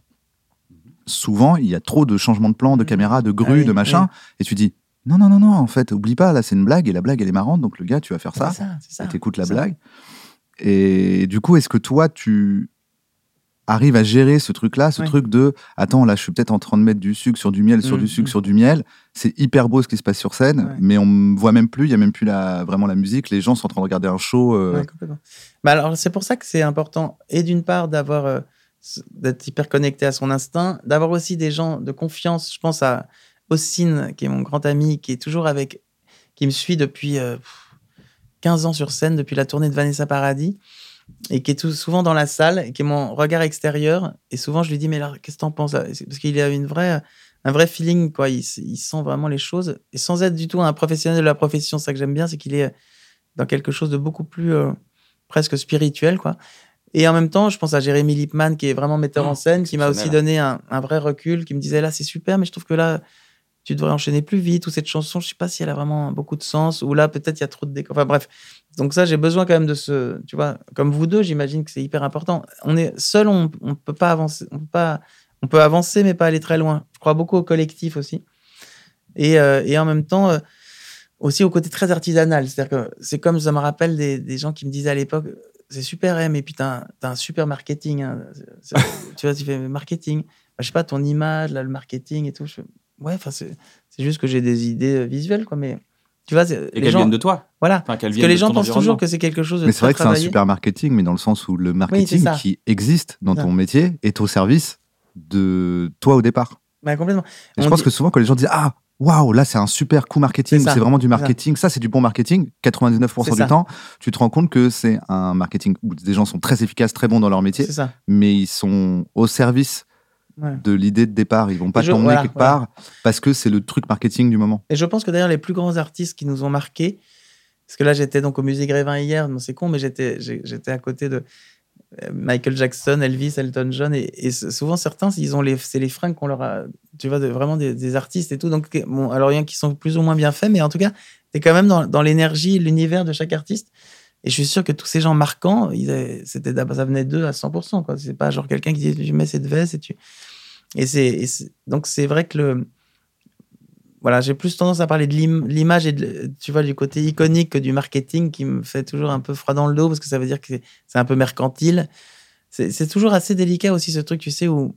souvent, il y a trop de changements de plan, de caméra, de grue, ah de machin, et tu dis, non, non, non, non, en fait, oublie pas, là, c'est une blague, et la blague, elle est marrante, donc le gars, tu vas faire ça, ça, ça et t'écoutes la blague. Et du coup, est-ce que toi, tu arrive à gérer ce truc-là, ce truc de attends, là, je suis peut-être en train de mettre du sucre sur du miel, sur du mmh, sucre, mmh. sur du miel. C'est hyper beau ce qui se passe sur scène, mais on me voit même plus, il y a même plus la, vraiment la musique. Les gens sont en train de regarder un show. Euh. Bah alors, c'est pour ça que c'est important, et d'une part, d'avoir. Euh, d'être hyper connecté à son instinct, d'avoir aussi des gens de confiance. Je pense à Ossine, qui est mon grand ami, qui est toujours avec, qui me suit depuis 15 euh, ans sur scène, depuis la tournée de Vanessa Paradis et qui est tout souvent dans la salle, et qui est mon regard extérieur. Et souvent, je lui dis, mais là, qu'est-ce que t'en penses? Parce qu'il a une vraie, un vrai feeling, quoi. Il, sent vraiment les choses. Et sans être du tout un professionnel de la profession, ça que j'aime bien, c'est qu'il est dans quelque chose de beaucoup plus euh, presque spirituel, quoi. Et en même temps, je pense à Jérémy Lipman, qui est vraiment metteur en scène, qui m'a aussi donné un, un, vrai recul, qui me disait là, c'est super, mais je trouve que là, tu devrais enchaîner plus vite, ou cette chanson, je sais pas si elle a vraiment beaucoup de sens, ou là, peut-être il y a trop de décor. Enfin bref. Donc ça, j'ai besoin quand même de ce, tu vois, comme vous deux, j'imagine que c'est hyper important. On est seul, on, on peut pas avancer, on peut pas, on peut avancer, mais pas aller très loin. Je crois beaucoup au collectif aussi. Et, euh, et en même temps, euh, aussi au côté très artisanal. C'est-à-dire que c'est comme ça me rappelle des, des, gens qui me disaient à l'époque, c'est super, hein, mais puis t'as as un super marketing. Hein. tu vois, tu fais marketing. Bah, je sais pas, ton image, là, le marketing et tout. Je ouais, enfin, c'est juste que j'ai des idées euh, visuelles, quoi, mais. Tu vois, et qu'elles viennent de toi. Voilà. Parce que les gens pensent toujours que c'est quelque chose de Mais c'est vrai que c'est un super marketing, mais dans le sens où le marketing qui existe dans ton métier est au service de toi au départ. Bah, complètement. je pense que souvent, quand les gens disent Ah, waouh, là, c'est un super coup marketing, c'est vraiment du marketing, ça, c'est du bon marketing, 99% du temps, tu te rends compte que c'est un marketing où des gens sont très efficaces, très bons dans leur métier, mais ils sont au service de l'idée de départ. Ils vont pas t'emmener quelque part parce que c'est le truc marketing du moment. Et je pense que d'ailleurs, les plus grands artistes qui nous ont marqués, parce que là, j'étais donc au musée Grévin hier, c'est con, mais j'étais, à côté de Michael Jackson, Elvis, Elton John, et, souvent certains, ont les, c'est les fringues qu'on leur a, tu vois, vraiment des, artistes et tout. Donc, bon, alors il y en a qui sont plus ou moins bien faits, mais en tout cas, tu es quand même dans, l'énergie, l'univers de chaque artiste. Et je suis sûr que tous ces gens marquants, c'était, ça venait d'eux à 100%. Quoi. C'est pas genre quelqu'un qui dit, tu mets cette veste et tu. Et c'est, donc c'est vrai que le. Voilà, j'ai plus tendance à parler de l'image et de, tu vois, du côté iconique que du marketing qui me fait toujours un peu froid dans le dos parce que ça veut dire que c'est un peu mercantile. C'est toujours assez délicat aussi ce truc, tu sais, où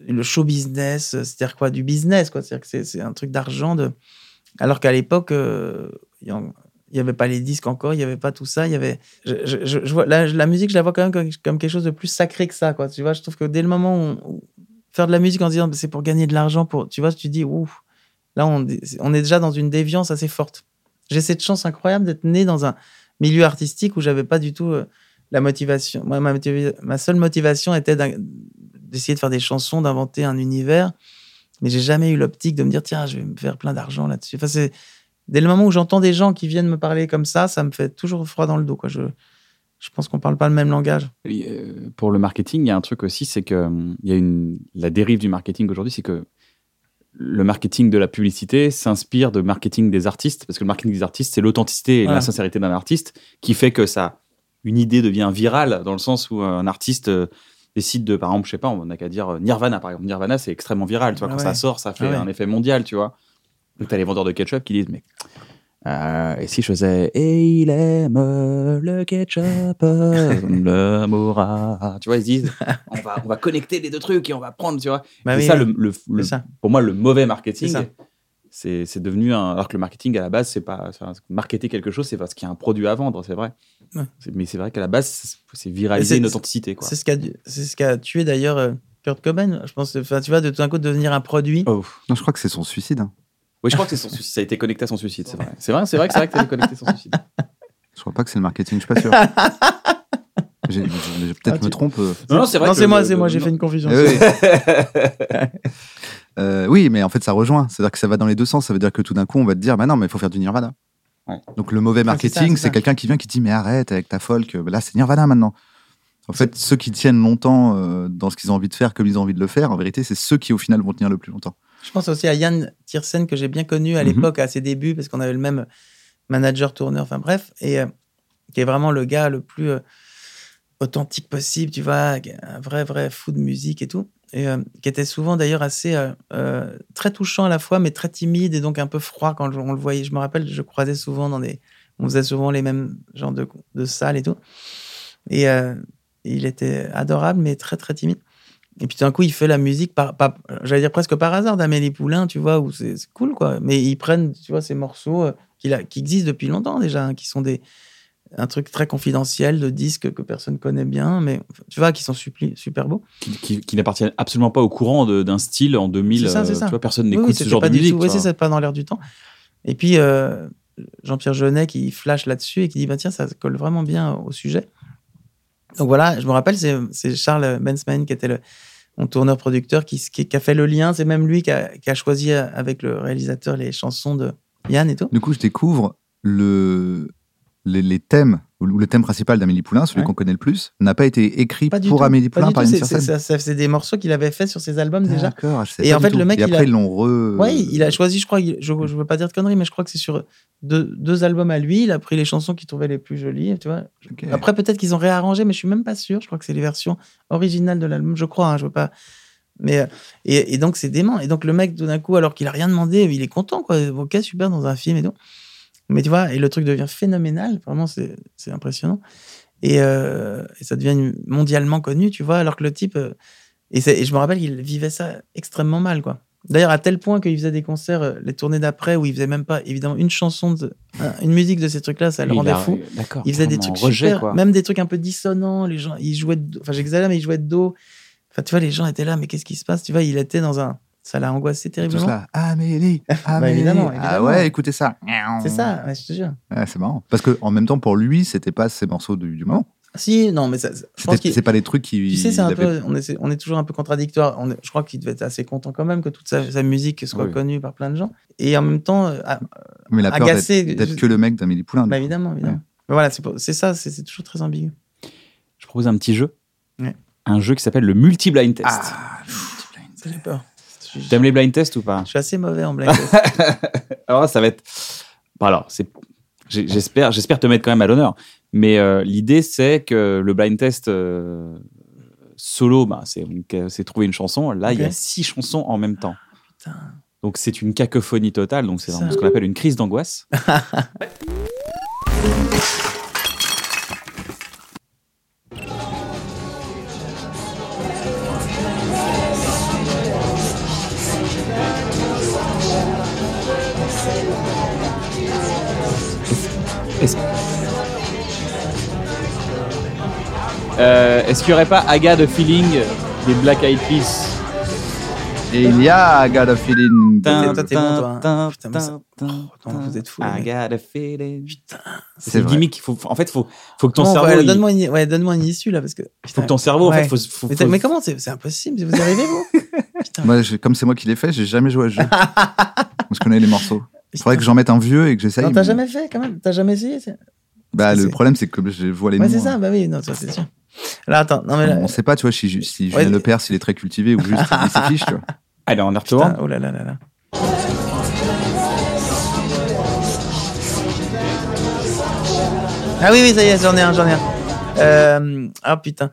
le show business, c'est-à-dire quoi Du business, quoi. C'est-à-dire que c'est un truc d'argent. De... Alors qu'à l'époque, euh, il n'y avait pas les disques encore, il n'y avait pas tout ça. Il y avait, je, vois, la, musique, je la vois quand même comme, quelque chose de plus sacré que ça. Quoi. Tu vois, je trouve que dès le moment où, faire de la musique en disant c'est pour gagner de l'argent, pour, tu vois, tu dis, ouf, là, on, est déjà dans une déviance assez forte. J'ai cette chance incroyable d'être né dans un milieu artistique où j'avais pas du tout euh, la motivation. Moi, ma, seule motivation était d'essayer de faire des chansons, d'inventer un univers. Mais j'ai jamais eu l'optique de me dire, tiens, je vais me faire plein d'argent là-dessus. Enfin, c'est dès le moment où j'entends des gens qui viennent me parler comme ça, ça me fait toujours froid dans le dos. Quoi. Je, je pense qu'on parle pas le même langage. Euh, pour le marketing, il y a un truc aussi, c'est que hum, il y a une la dérive du marketing aujourd'hui, c'est que le marketing de la publicité s'inspire de marketing des artistes, parce que le marketing des artistes, c'est l'authenticité et la sincérité d'un artiste qui fait que ça, une idée devient virale dans le sens où un artiste euh, décide de, par exemple, je sais pas, on n'a qu'à dire Nirvana, par exemple. Nirvana, c'est extrêmement viral, tu vois, quand ça sort, ça fait un effet mondial, tu vois. Donc, t'as les vendeurs de ketchup qui disent, mais. Euh, et si je faisais Et il aime le ketchup, le moura. Tu vois, ils disent on va, on va connecter les deux trucs et on va prendre, tu vois. Bah c'est ça, le, le, pour moi, le mauvais marketing. c'est devenu un. Alors que le marketing, à la base, c'est pas. Marketer quelque chose, c'est parce qu'il y a un produit à vendre, c'est vrai. Mais c'est vrai qu'à la base, c'est viraliser une authenticité. C'est ce qu'a ce a tué d'ailleurs euh, Kurt Cobain. Je pense, enfin, tu vois, de tout d'un coup, devenir un produit. Oh. Non, je crois que c'est son suicide. Hein. Oui, je crois que c'est son suicide. Ça a été connecté à son suicide, c'est vrai. C'est vrai, c'est vrai que c'est vrai que ça a été connecté à son suicide. Je crois pas que c'est le marketing, je suis pas sûr. Peut-être me trompe. Euh. Non, non c'est vrai. Non, c'est moi, c'est moi, j'ai fait une confusion. Oui. euh, oui, mais en fait, ça rejoint. C'est-à-dire que ça va dans les deux sens. Ça veut dire que tout d'un coup, on va te dire, bah non, mais il faut faire du Nirvana. Ouais. Donc le mauvais marketing, c'est quelqu'un qui vient qui dit, mais arrête avec ta folk. Là, c'est Nirvana maintenant. En fait, ceux qui tiennent longtemps euh, dans ce qu'ils ont envie de faire, comme ils ont envie de le faire, en vérité, c'est ceux qui au final vont tenir le plus longtemps. Je pense aussi à Yann Tiersen que j'ai bien connu à mhm. l'époque, à ses débuts, parce qu'on avait le même manager tourneur, enfin bref, et euh, qui est vraiment le gars le plus euh, authentique possible, tu vois, un vrai, vrai fou de musique et tout. Et euh, qui était souvent d'ailleurs assez très touchant à la fois, mais très timide et donc un peu froid quand on le voyait. Je me rappelle, je croisais souvent dans des. On faisait souvent les mêmes genres de, de salles et tout. Et il était adorable, mais très, très timide. Et puis d'un coup, il fait la musique, par, j'allais dire presque par hasard, d'Amélie Poulain, tu vois, où c'est cool, quoi. Mais ils prennent, tu vois, ces morceaux qui, qui existent depuis longtemps déjà, hein, qui sont des, un truc très confidentiel de disques que personne connaît bien, mais tu vois, qui sont super beaux. Qui, qui, n'appartiennent absolument pas au courant d'un style en 2000. Ça, euh, ça. Tu vois, personne n'écoute ce genre de musique. Oui, c'est pas dans l'air du temps. Et puis, euh, Jean-Pierre Jeunet qui flash là-dessus et qui dit, bah, tiens, ça colle vraiment bien au sujet. Donc voilà, je me rappelle, c'est Charles Bensman qui était mon tourneur-producteur qui, a fait le lien. C'est même lui qui a, choisi avec le réalisateur les chansons de Yann et tout. Du coup, je découvre le, les, thèmes, ou le thème principal d'Amélie Poulain, celui qu'on connaît le plus, n'a pas été écrit pour Amélie Poulain par. C'est des morceaux qu'il avait fait sur ses albums déjà. Et en fait, le mec. Et après, ils l'ont re. Oui, il a choisi, je crois, je, je veux pas dire de conneries, mais je crois que c'est sur deux, deux, albums à lui. Il a pris les chansons qu'il trouvait les plus jolies, tu vois. Après, peut-être qu'ils ont réarrangé, mais je suis même pas sûr. Je crois que c'est les versions originales de l'album, je crois. Hein, je veux pas. Mais euh, et, et donc c'est dément. Et donc le mec, tout d'un coup, alors qu'il a rien demandé, il est content, quoi. Ok, super dans un film et tout. Mais tu vois, et le truc devient phénoménal, vraiment, c'est impressionnant. Et, euh, et, ça devient mondialement connu, tu vois, alors que le type. Euh, et, et, je me rappelle qu'il vivait ça extrêmement mal, quoi. D'ailleurs, à tel point qu'il faisait des concerts, euh, les tournées d'après, où il faisait même pas, évidemment, une chanson, de, une musique de ces trucs-là, ça le rendait fou. Il faisait des trucs super, quoi. même des trucs un peu dissonants. Les gens, ils jouaient, enfin, j'exagère, mais ils jouaient de dos. Enfin, tu vois, les gens étaient là, mais qu'est-ce qui se passe? Tu vois, il était dans un, ça l'a angoissé terriblement. Ça. Amélie, bah, Amélie. évidemment, Ah ouais, écoutez ça. C'est ça, je te jure. c'est marrant. Parce qu'en même temps, pour lui, c'était pas ses morceaux du, moment. Si, non, mais ça, c'est pas les trucs qui. Tu sais, c'est un peu, on est, on est toujours un peu contradictoire. On je crois qu'il devait être assez content quand même que toute sa, musique soit connue par plein de gens. Et en même temps, euh, mais la agacé. D'être que le mec d'Amélie Poulain. Bah, évidemment, évidemment. Mais voilà, c'est ça, c'est toujours très ambigu. Je propose un petit jeu. Un jeu qui s'appelle le multi-blind test. Ah, multi-blind test. J'ai peur. T'aimes les blind tests ou pas Je suis assez mauvais en blind test. Alors ça va être. Alors, c'est. J'espère, j'espère te mettre quand même à l'honneur. Mais euh, l'idée, c'est que le blind test euh, solo, bah, c'est trouver une chanson. Là, il y a six chansons en même temps. Putain. Donc c'est une cacophonie totale. Donc c'est ce qu'on appelle une crise d'angoisse. Euh, est-ce qu'il n'y aurait pas Aga de Feeling des Black Eyed Peas Et il y a Aga de Feeling. Toi, t'es bon, toi. Putain, vous êtes fous. Aga de Feeling. Putain. C'est une gimmick. Faut, en fait, faut, faut que ton cerveau. Ouais, donne-moi une, ouais, donne une issue, là, parce que. Il faut que ton cerveau, en fait, faut. faut, mais, mais, comment C'est impossible. Vous arrivez, vous Putain. Moi, comme c'est moi qui l'ai fait, j'ai jamais joué à ce jeu. je connais les morceaux. Il faudrait que j'en mette un vieux et que j'essaye. Non, t'as jamais fait, quand même T'as jamais essayé bah, le problème, c'est que je vois les ouais, noms. c'est ça, hein. bah oui, non, ça, c'est sûr. Là, attends, non, mais là... On sait pas, tu vois, si, si Julien Le Père, s'il est très cultivé ou juste il s'affiche, tu vois. Allez, on y retourne. Oh là là là là. Ah oui, oui, ça y est, j'en ai un, j'en ai un. Euh, ah putain.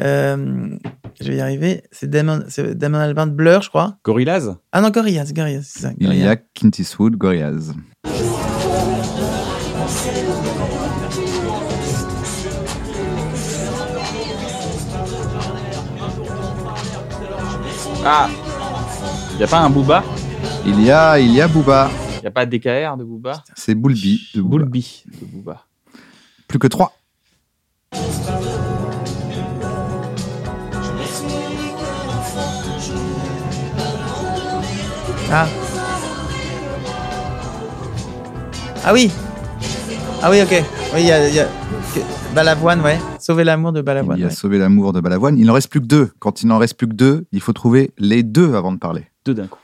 Euh, je vais y arriver. C'est Damon, Damon Albarn Blur, je crois. Gorillaz Ah non, Gorillaz, Gorillaz, c'est ça. Il y a Clint Eastwood, Gorillaz. Ah Il n'y a pas un Booba? Il y a, il y a Booba. Il n'y a pas DKR de Booba? C'est Boulby de Booba. Boulby de Booba. Plus que trois. Ah. Ah oui. Ah oui, ok. Oui, il y a, y a... Balavoine, ouais. Sauver l'amour de Balavoine. Il y a Sauver l'amour de Balavoine. Il n'en reste plus que deux. Quand il n'en reste plus que deux, il faut trouver les deux avant de parler. Deux d'un coup.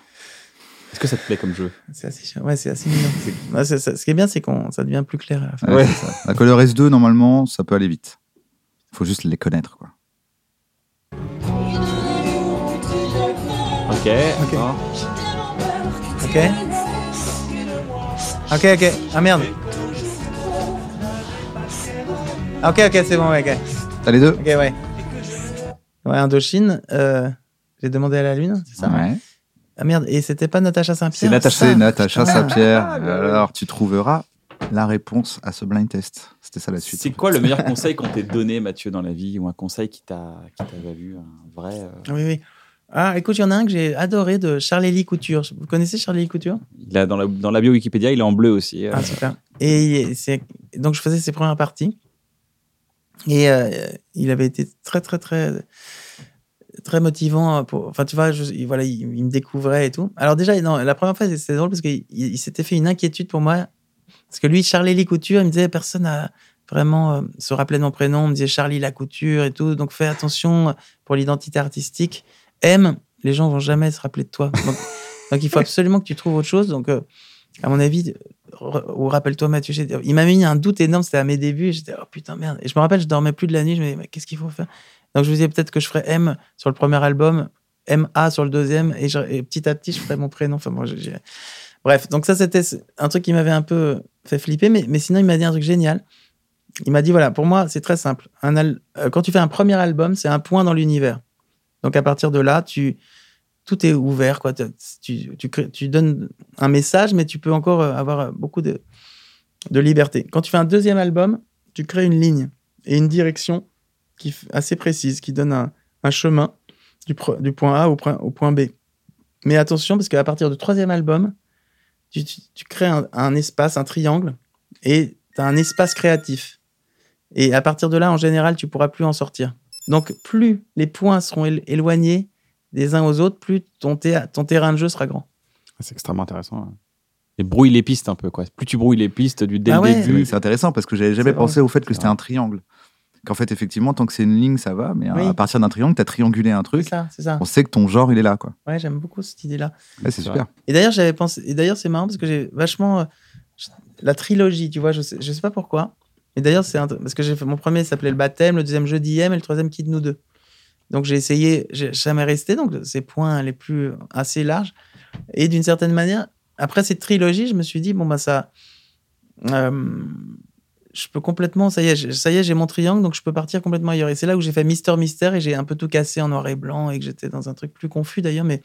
Est-ce que ça te plaît comme jeu? C'est assez, ouais, c'est assez mignon. ce qui est bien, c'est qu'on ça devient plus clair. ouais. À Color S2, normalement, ça peut aller vite. Il faut juste les connaître, quoi. Ok. Ok. Ok. Ok, ok. Ah merde. Ok, ok, c'est bon, ouais, ok. T'as les deux Ok, ouais. Ouais, Indochine. Euh, J'ai demandé à la lune, c'est ça Ouais. Ah merde, et c'était pas Natacha Saint-Pierre C'est Natacha, Natacha Saint-Pierre. Alors, tu trouveras la réponse à ce blind test. C'était ça la suite. C'est quoi le meilleur conseil qu'on t'ait donné, Mathieu, dans la vie Ou un conseil qui t'a valu un vrai. Euh, oui, oui. Ah, écoute, il y en a un que j'ai adoré de Charlie Couture. Vous connaissez Charlie Couture? Il a, dans, la, dans la bio Wikipédia, il est en bleu aussi. Euh. Ah, super. Et donc, je faisais ses premières parties. Et euh, il avait été très, très, très très motivant pour enfin tu vois voilà il, me découvrait et tout alors déjà non la première fois c'était drôle parce qu'il il, s'était fait une inquiétude pour moi parce que lui Charlie Licouture il me disait personne n'a vraiment euh, se rappelait de mon prénom on me disait Charlie la couture et tout donc fais attention pour l'identité artistique M les gens vont jamais se rappeler de toi donc, il faut absolument que tu trouves autre chose donc euh, à mon avis ou rappelle-toi Mathieu il m'a mis un doute énorme c'était à mes débuts j'étais oh putain merde et je me rappelle je dormais plus de la nuit je me disais qu'est-ce qu'il faut faire? Donc je me disais peut-être que je ferais M sur le premier album, MA sur le deuxième, et, petit à petit, je ferais mon prénom. Enfin, Bref, donc ça, c'était un truc qui m'avait un peu fait flipper, mais, mais sinon, il m'a dit un truc génial. Il m'a dit voilà, pour moi, c'est très simple. Euh, quand tu fais un premier album, c'est un point dans l'univers. Donc à partir de là, tout est ouvert. Quoi. Tu, donnes un message, mais tu peux encore euh, avoir beaucoup de, liberté. Quand tu fais un deuxième album, tu crées une ligne et une direction qui, assez précise, qui donne un, chemin du, point A au point, B. Mais attention, parce qu'à partir du troisième album, tu, crées un, un, espace, un triangle, et tu as un espace créatif. Et à partir de là, en général, tu pourras plus en sortir. Donc, plus les points seront éloignés des uns aux autres, plus ton, ton terrain de jeu sera grand. C'est extrêmement intéressant. Et brouille les pistes un peu. Quoi. Plus tu brouilles les pistes du dès ah début. C'est intéressant parce que j'avais jamais pensé au fait que c'était un triangle qu'en fait, effectivement, tant que c'est une ligne, ça va, mais à partir d'un triangle, tu as triangulé un truc. C'est ça, c'est ça. On sait que ton genre, il est là, quoi. Ouais, j'aime beaucoup cette idée-là. c'est super. Et d'ailleurs, j'avais pensé. Et d'ailleurs, c'est marrant parce que j'ai vachement. Euh, la trilogie, tu vois, je sais, je sais pas pourquoi. Et d'ailleurs, c'est parce que j'ai fait mon premier s'appelait le baptême, le deuxième jeudi M et le troisième Kid nous deux. Donc j'ai essayé, j'ai jamais resté, donc ces points les plus assez larges. Et d'une certaine manière, après cette trilogie, je me suis dit, bon, bah ça. Euh, je peux complètement, ça y est, ça y est, j'ai mon triangle, donc je peux partir complètement ailleurs. Et c'est là où j'ai fait Mister Mystère et j'ai un peu tout cassé en noir et blanc et que j'étais dans un truc plus confus d'ailleurs, mais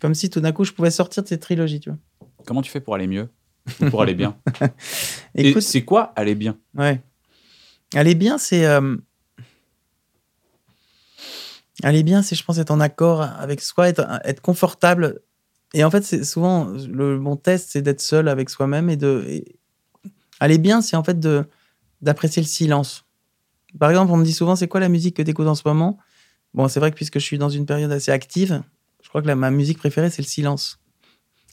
comme si tout d'un coup je pouvais sortir de cette trilogie, tu vois. Comment tu fais pour aller mieux? Pour aller bien Écoute, c'est quoi aller bien? Ouais. Aller bien, c'est. Euh, aller bien, c'est, je pense, être en accord avec soi, être, être confortable. Et en fait, c'est souvent le bon test, c'est d'être seul avec soi-même et de. Aller bien, c'est en fait de d'apprécier le silence. Par exemple, on me dit souvent, c'est quoi la musique que tu écoutes en ce moment? Bon, c'est vrai que puisque je suis dans une période assez active, je crois que ma musique préférée, c'est le silence.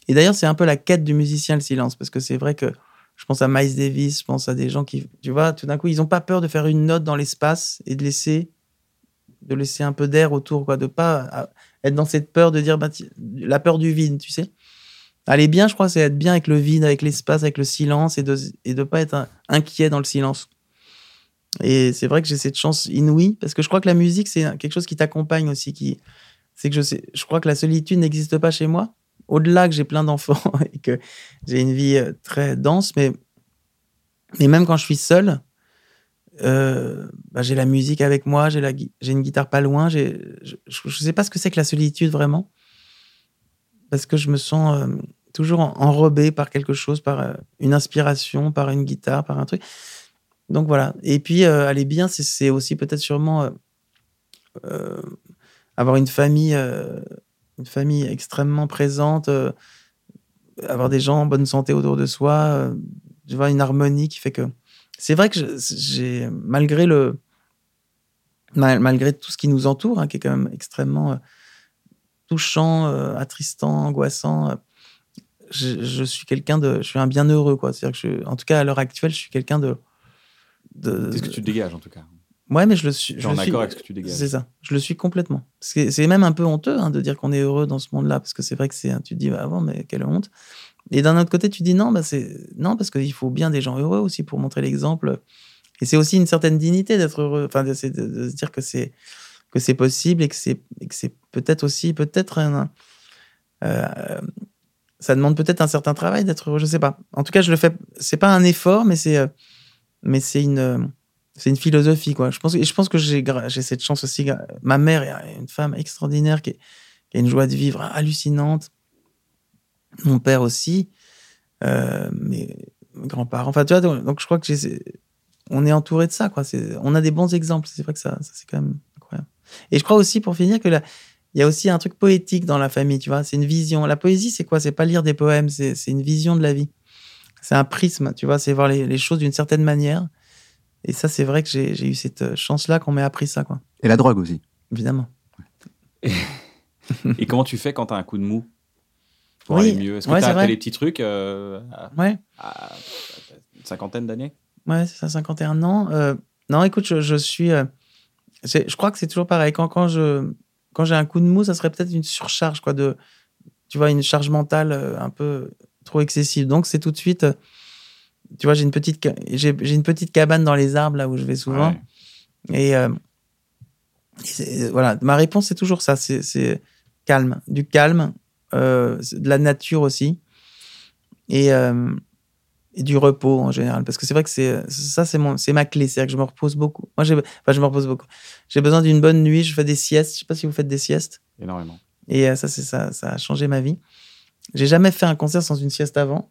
Et d'ailleurs, c'est un peu la quête du musicien, le silence, parce que c'est vrai que je pense à Miles Davis, je pense à des gens qui, tu vois, tout d'un coup, ils n'ont pas peur de faire une note dans l'espace et de laisser, de laisser un peu d'air autour, quoi, de pas être dans cette peur de dire, bah, la peur du vide, tu sais. Aller bien, je crois, c'est être bien avec le vide, avec l'espace, avec le silence et de et pas être inquiet dans le silence. Et c'est vrai que j'ai cette chance inouïe parce que je crois que la musique c'est quelque chose qui t'accompagne aussi. Qui c'est que je crois que la solitude n'existe pas chez moi. Au-delà que j'ai plein d'enfants et que j'ai une vie euh, très dense, mais mais même quand je suis seul, euh, bah, j'ai la musique avec moi, j'ai une guitare pas loin. Je, je, sais pas ce que c'est que la solitude vraiment parce que je me sens euh, toujours enrobé par quelque chose, par une inspiration, par une guitare, par un truc. Donc voilà. Et puis, aller bien, c'est aussi peut-être sûrement avoir une famille, une famille extrêmement présente, avoir des gens en bonne santé autour de soi, tu vois, une harmonie qui fait que. C'est vrai que j'ai, malgré le. Malgré tout ce qui nous entoure, hein, qui est quand même extrêmement touchant, attristant, angoissant, je, suis quelqu'un de. Je suis un bienheureux, quoi. C'est-à-dire que, en tout cas, à l'heure actuelle, je suis quelqu'un de. de c'est ce que tu dégages, en tout cas? Ouais, mais je le suis. Je suis d'accord avec ce que tu dégages. C'est ça. Je le suis complètement. C'est même un peu honteux hein, de dire qu'on est heureux dans ce monde-là, parce que c'est vrai que c'est. Tu te dis, bah, avant, mais quelle honte. Et d'un autre côté, tu dis non, bah, c'est non, parce qu'il faut bien des gens heureux aussi pour montrer l'exemple. Et c'est aussi une certaine dignité d'être heureux, enfin, de, se dire que c'est que c'est possible et que c'est peut-être aussi peut-être un, euh, ça demande peut-être un certain travail d'être heureux, je sais pas. En tout cas, je le fais. C'est pas un effort, mais c'est, euh, mais c'est une, euh, c'est une philosophie, quoi. Je pense, je pense que j'ai, cette chance aussi. Ma mère est une femme extraordinaire qui, a une joie de vivre hallucinante. Mon père aussi, euh, mes, grands-parents. Enfin, tu vois, donc, je crois que on est entouré de ça, quoi. On a des bons exemples. C'est vrai que ça, c'est quand même incroyable. Et je crois aussi, pour finir, que il y a aussi un truc poétique dans la famille, tu vois. C'est une vision. La poésie, c'est quoi? C'est pas lire des poèmes, c'est une vision de la vie. C'est un prisme, tu vois. C'est voir les, choses d'une certaine manière. Et ça, c'est vrai que j'ai eu cette euh, chance-là qu'on m'ait appris ça, quoi. Et la drogue aussi. Évidemment. Et, comment tu fais quand tu as un coup de mou? Pour aller mieux? Est-ce que tu as fait les petits trucs euh, à, ouais. une cinquantaine d'années? Ouais, c'est ça, 51 ans. Euh, non, écoute, je, suis. je crois que c'est toujours pareil. Quand, quand je quand j'ai un coup de mou, ça serait peut-être une surcharge, quoi, de, tu vois, une charge mentale un peu trop excessive. Donc, c'est tout de suite, euh, tu vois, j'ai une petite, j'ai, une petite cabane dans les arbres là où je vais souvent. Et, euh, voilà, ma réponse c'est toujours ça, c'est, calme, du calme, de la nature aussi, et, et, du repos en général. Parce que c'est vrai que c'est ça, c'est mon, c'est ma clé, c'est-à-dire que je me repose beaucoup. Moi, j'ai, enfin, je me repose beaucoup. J'ai besoin d'une bonne nuit. Je fais des siestes. Je sais pas si vous faites des siestes. Énormément. Et euh, ça, c'est ça, ça a changé ma vie. J'ai jamais fait un concert sans une sieste avant.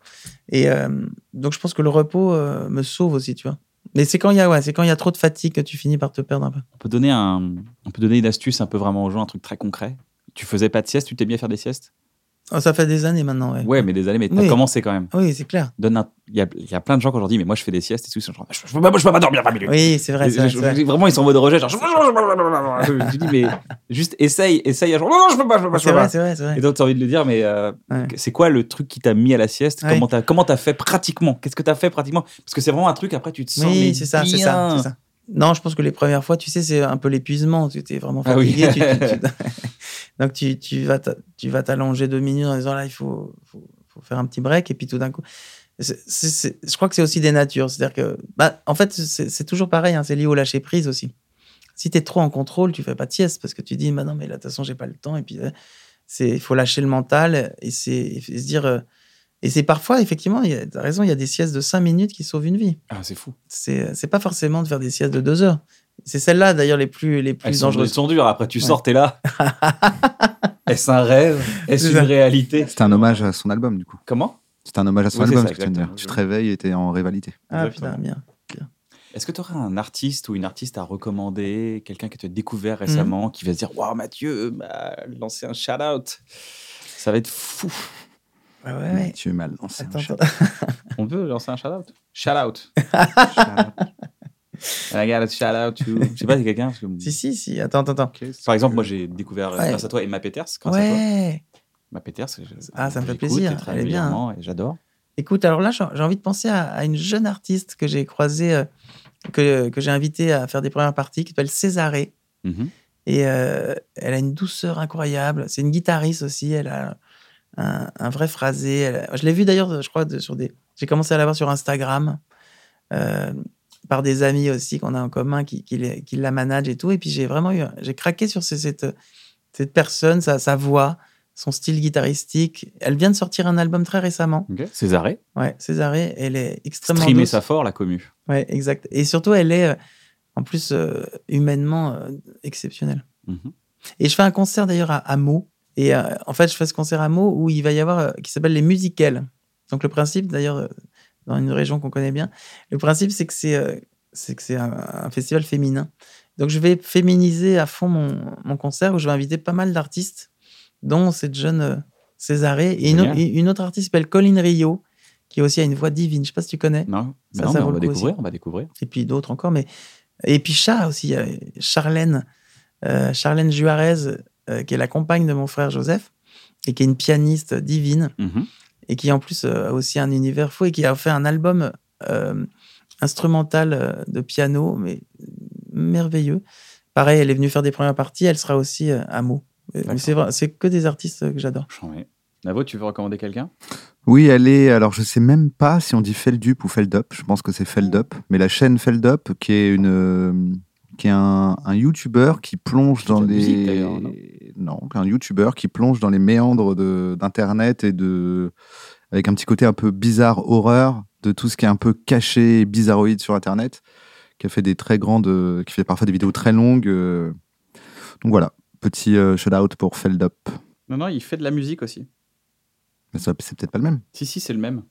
Et euh, donc, je pense que le repos euh, me sauve aussi, tu vois. Mais c'est quand il y a, ouais, quand y a trop de fatigue que tu finis par te perdre un peu. On peut donner un, on peut donner une astuce un peu vraiment aux gens, un truc très concret. Tu faisais pas de sieste, tu t'es bien faire des siestes? Oh, ça fait des années maintenant, ouais. Ouais, mais des années, mais t'as commencé quand même. Oui, c'est clair. Donne Il y, a, y a plein de gens qui aujourd'hui, mais moi je fais des siestes et tout. Genre, je, peux pas, je peux pas dormir 20 minutes. Oui, c'est vrai, c'est vrai, Vraiment, ils sont en mode rejet. Genre, je dis, mais juste essaye, essaye. Genre, non, non, je peux pas, je peux pas. C'est vrai, c'est vrai, vrai. Et donc, t'as envie de le dire, mais euh, c'est quoi le truc qui t'a mis à la sieste Comment t'as comment as fait pratiquement Qu'est-ce que t'as fait pratiquement Parce que c'est vraiment un truc, après, tu te sens. Oui, c'est ça, c'est ça. Non, je pense que les premières fois, tu sais, c'est un peu l'épuisement. Tu étais vraiment fatigué. Ah oui. Donc, tu, tu vas tu vas t'allonger deux minutes en disant là, il faut, faut, faut, faire un petit break. Et puis tout d'un coup, je crois que c'est aussi des natures. C'est-à-dire que, bah, en fait, c'est toujours pareil. Hein, c'est lié au lâcher prise aussi. Si tu es trop en contrôle, tu fais pas de sieste parce que tu dis, bah non, mais là, de toute façon, j'ai pas le temps. Et puis, euh, il faut lâcher le mental et, et se dire. Et c'est parfois, effectivement, tu as raison, il y a des siestes de 5 minutes qui sauvent une vie. Ah, c'est fou. C'est pas forcément de faire des siestes de 2 heures. C'est celles-là, d'ailleurs, les plus, les plus dangereuses. Elles sont dures. Après, tu sors, t'es là. Est-ce un rêve? Est-ce une réalité? C'est un hommage à son album, du coup. Comment? C'est un hommage à son album, tu, te réveilles et t'es en rivalité. Ah, putain, bien. Est-ce que tu aurais un artiste ou une artiste à recommander, quelqu'un que tu as découvert récemment, qui va se dire Waouh, Mathieu m'a lancé un shout-out Ça va être fou. Ouais, ouais, Tu es mal lancé. On peut lancer un shout-out? Shout-out. I got a shout out to. Je sais pas, c'est quelqu'un. Que... Si, si, si. Attends, attends, attends. Par exemple, moi, j'ai découvert grâce à toi Emma Peters. Grâce ouais. à toi. Emma Peters. Ah, ça me fait plaisir. Elle est bien. Et j'adore. Écoute, alors là, j'ai envie de penser à, une jeune artiste que j'ai croisée, euh, que, que j'ai invitée à faire des premières parties, qui s'appelle Césarée. Mm-hmm. Et euh, elle a une douceur incroyable. C'est une guitariste aussi. Elle a un, vrai phrasé. je l'ai vu d'ailleurs, je crois, sur des. J'ai commencé à la voir sur Instagram. Euh, par des amis aussi qu'on a en commun qui, qui, la managent et tout. Et puis j'ai vraiment eu, j'ai craqué sur cette, cette personne, sa, sa, voix, son style guitaristique. Elle vient de sortir un album très récemment. Okay. Césarée. Ouais, Césarée. Elle est extrêmement. Streamer sa fort, la commu. Ouais, exact. Et surtout, elle est, euh, en plus, euh, humainement euh, exceptionnelle. Mhm. Et je fais un concert d'ailleurs à, à Meaux. Et en fait, je fais ce concert à Meaux où il va y avoir, qui s'appelle les musicales. Donc le principe, d'ailleurs, dans une région qu'on connaît bien. Le principe, c'est que c'est euh, c'est que c'est un, festival féminin. Donc, je vais féminiser à fond mon, mon, concert où je vais inviter pas mal d'artistes, dont cette jeune, euh, Césarée. Et une, autre artiste s'appelle Colin Rio, qui aussi a une voix divine. Je sais pas si tu connais. Non, ça, on va découvrir, on va découvrir. Et puis d'autres encore, mais et puis Chat aussi, Charlène, euh, Charlène Juarez, euh, qui est la compagne de mon frère Joseph et qui est une pianiste divine mhm. et qui en plus euh, a aussi un univers fou et qui a fait un album instrumental de piano, mais merveilleux. Pareil, elle est venue faire des premières parties, elle sera aussi à Meaux. C'est que des artistes que j'adore. Navo, tu veux recommander quelqu'un? Oui, elle est. Alors, je sais même pas si on dit Feldup ou Feldup. Je pense que c'est Feldup. Mais la chaîne Feldup, qui est une, qui est un, un YouTuber qui plonge dans les. non, un YouTuber qui plonge dans les méandres d'Internet et de. avec un petit côté un peu bizarre, horreur de tout ce qui est un peu caché, bizarroïde sur Internet, qui a fait des très grandes, qui fait parfois des vidéos très longues. Euh. Donc voilà, petit euh, shout out pour Feldup. Non, non, il fait de la musique aussi. Mais c'est peut-être pas le même. Si, si, c'est le même.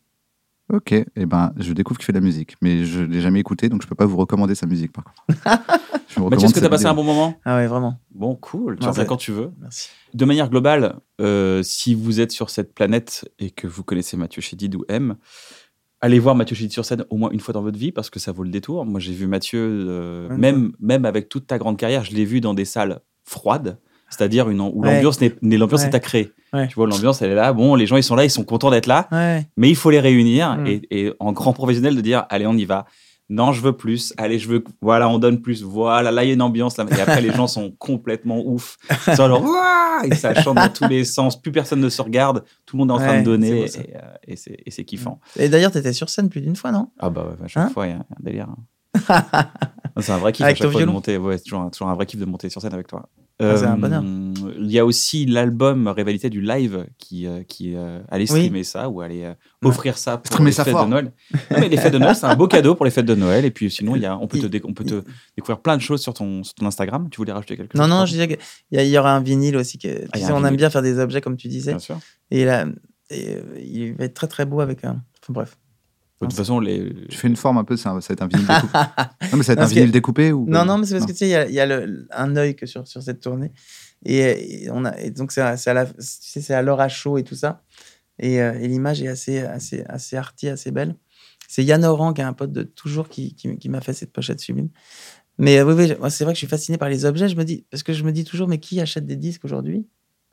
Ok, et eh ben, je découvre qu'il fait de la musique, mais je l'ai jamais écouté, donc je peux pas vous recommander sa musique par contre. Mathieu, est-ce que tu as passé un bon moment? Ah ouais, vraiment. Bon, cool, tu reviens quand tu veux. Merci. De manière globale, euh, si vous êtes sur cette planète et que vous connaissez Mathieu Chédid ou M, allez voir Mathieu Chédid sur scène au moins une fois dans votre vie parce que ça vaut le détour. Moi, j'ai vu Mathieu, euh, même, même avec toute ta grande carrière, je l'ai vu dans des salles froides c'est-à-dire une où l'ambiance n'est l'ambiance est à créer. Tu vois, l'ambiance elle est là. Bon, les gens ils sont là, ils sont contents d'être là, mais il faut les réunir mm. et, en grand professionnel de dire allez on y va. Non, je veux plus. Allez, je veux. Voilà, on donne plus. Voilà, là il y a une ambiance là. Et après les gens sont complètement ouf. Ils sont et ça chante dans tous les sens. Plus personne ne se regarde. Tout le monde est en train de donner euh, et, c'est kiffant. Et d'ailleurs, tu étais sur scène plus d'une fois, non? Ah bah à chaque hein? fois il y a un délire. Hein. c'est un vrai kiff à chaque fois de monter. Ouais, toujours, toujours un vrai kiff de monter sur scène avec toi. Ah, c'est un bonheur. Euh, il y a aussi l'album Rivalité du live qui, euh, qui euh, allait streamer ça ou allait offrir ça pour les fêtes de Noël. mais les fêtes de Noël, c'est un beau cadeau pour les fêtes de Noël. Et puis sinon, il y a, on peut, te, on peut te découvrir plein de choses sur ton, sur ton Instagram. Tu voulais rajouter quelque chose Non, non, je disais qu'il y, aura un vinyle aussi. Que, ah, on aime bien faire des objets, comme tu disais. Bien sûr. Et, là, il va être très très beau avec un. Enfin, bref. De toute façon, les... tu fais une forme un peu, ça, va être un vinyle découpé. non, mais ça va être un vinyle découpé ou... Non, non, mais c'est parce que tu sais, il y a, un œil que sur, sur cette tournée. Et, on a, donc, c'est à, la, sais, à l'heure à chaud et tout ça. Et, euh, et l'image est assez, assez, assez arty, assez belle. C'est Yann Oran, qui est un pote de toujours, qui, qui, m'a fait cette pochette sublime. Mais euh, oui, oui c'est vrai que je suis fasciné par les objets. Je me dis, parce que je me dis toujours, mais qui achète des disques aujourd'hui?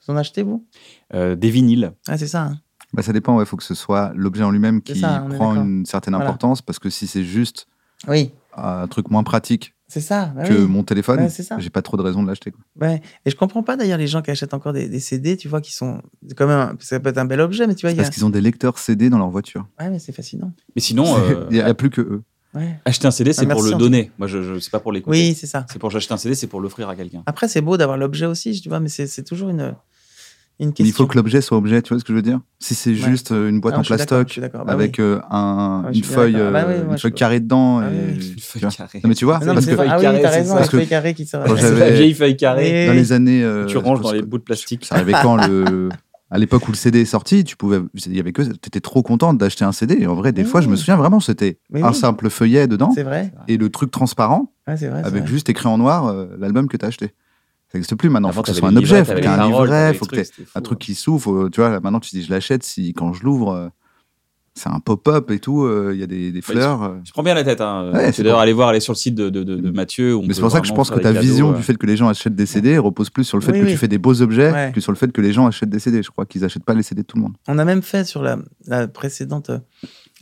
Vous en achetez, vous? Euh, Des vinyles. Ah, c'est ça. Hein. Bah, ça dépend, il faut que ce soit l'objet en lui-même qui prend une certaine importance, parce que si c'est juste oui. un truc moins pratique ça, bah que mon téléphone, j'ai pas trop de raison de l'acheter. Ouais. Et je comprends pas d'ailleurs les gens qui achètent encore des, CD, tu vois, qui sont quand même, ça peut être un bel objet, mais tu vois, parce qu'ils ont des lecteurs CD dans leur voiture. Ouais, mais c'est fascinant. Mais sinon, il n'y a, plus que eux. Acheter un CD, c'est ah, pour le donner. Moi, je, je sais pas pour l'écouter. Oui, c'est ça. C'est pour j'achète un CD, c'est pour l'offrir à quelqu'un. Après, c'est beau d'avoir l'objet aussi, tu vois, mais c'est toujours une il faut que l'objet soit objet, tu vois ce que je veux dire? Si c'est juste euh, une boîte en plastoc bah avec euh, un, une, feuille, euh, bah une feuille carrée dedans. Ah et, une feuille carrée. Non, mais tu vois non, parce que, Ah oui, t'as raison, la feuille carrée qui sera. La vieille feuille carrée. Dans les années. Tu ranges dans les bouts de plastique. Ça arrivait quand le. À l'époque où le CD est sorti, tu pouvais, il y avait que, t'étais trop contente d'acheter un CD. Et en vrai, des fois, je me souviens vraiment, c'était un simple feuillet dedans. C'est vrai. Et le truc transparent. Avec juste écrit en noir l'album que t'as acheté. Ça n'existe plus maintenant. Il faut que ce soit un objet, il faut qu'il y ait un livret, il faut que tu un truc qui s'ouvre. Tu vois, maintenant, tu dis, je l'achète si quand je l'ouvre, euh, c'est un pop-up et tout, euh, il y a des, des fleurs. Euh. Je prends bien la tête. Hein. c'est d'ailleurs aller voir, aller sur le site de, de, de, Mathieu. Mais c'est pour ça que je pense que ta vision du fait que les gens achètent des CD repose plus sur le fait que tu fais des beaux objets que sur le fait que les gens achètent des CD. Je crois qu'ils n'achètent pas les CD de tout le monde. On a même fait sur la, la précédente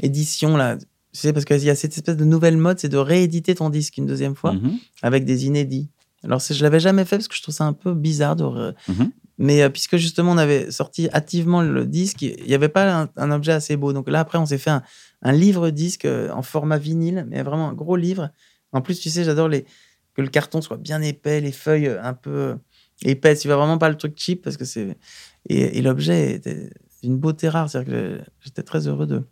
édition, là, tu sais, parce qu'il y a cette espèce de nouvelle mode, c'est de rééditer ton disque une deuxième fois mm-hmm. avec des inédits. Alors, je l'avais jamais fait parce que je trouve ça un peu bizarre. De... Mhm. Mais euh, puisque justement, on avait sorti activement le disque, il n'y avait pas un, objet assez beau. Donc là, après, on s'est fait un, livre-disque euh, en format vinyle, mais vraiment un gros livre. En plus, tu sais, j'adore les... que le carton soit bien épais, les feuilles un peu épaisses. Tu vois vraiment pas le truc cheap parce que c'est. Et, l'objet était d'une beauté rare. C'est-à-dire que j'étais très heureux de,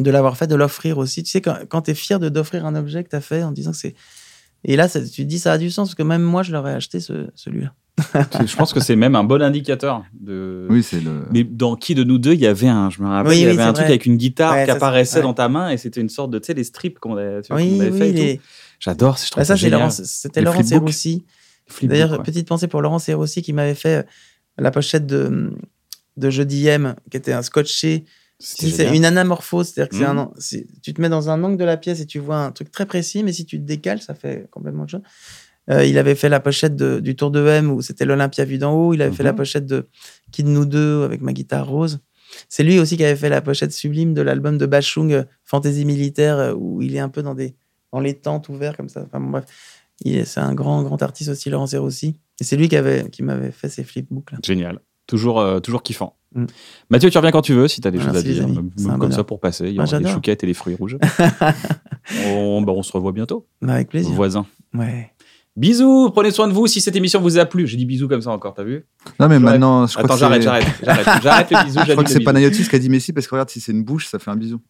de l'avoir fait, de l'offrir aussi. Tu sais, quand, quand tu es fier d'offrir un objet que tu as fait en disant que c'est et là, tu te dis, ça a du sens, parce que même moi, je l'aurais acheté, ce, celui-là. je pense que c'est même un bon indicateur de. Oui, c'est le. Mais dans qui de nous deux, il y avait un, je me rappelle, il y avait un truc avec une guitare qui apparaissait dans ta main et c'était une sorte de, tu sais, les strips qu'on avait, avait fait J'adore, je trouve ça, ça C'était Laurent Serroussi. D'ailleurs, petite pensée pour Laurent Serroussi qui m'avait fait euh, la pochette de de Jeudi M, qui était un scotché. C'est une anamorphose, c'est-à-dire que mmh. c'est tu te mets dans un angle de la pièce et tu vois un truc très précis, mais si tu te décales, ça fait complètement autre chose. Euh, il avait fait la pochette du Tour de M où c'était l'Olympia vue d'en haut. Il avait fait la mmh. pochette de Kid Nous Deux avec ma guitare rose. C'est lui aussi qui avait fait la pochette sublime de l'album de Bachung, euh, Fantasy militaire, euh, où il est un peu dans, des, dans les tentes ouvertes comme ça. Enfin bon, bref, c'est un grand, grand artiste aussi, Laurent aussi. Et c'est lui qui, avait, qui m'avait fait ces flipbooks. Là. Génial. Toujours, euh, toujours kiffant. Mm. Mathieu, tu reviens quand tu veux si tu as des choses à dire. comme ça pour passer. Il y aura des chouquettes et des fruits rouges. on, bah, on, se revoit bientôt. Bah, avec plaisir. Voisins. Ouais. Bisous, prenez soin de vous. Si cette émission vous a plu, j'ai dit bisous comme ça encore, t'as vu? Non, mais maintenant, je Attends, j'arrête, j'arrête, j'arrête, j'arrête le bisou. Je crois que c'est Panayotis qui a dit Messi parce que regarde, si c'est une bouche, ça fait un bisou.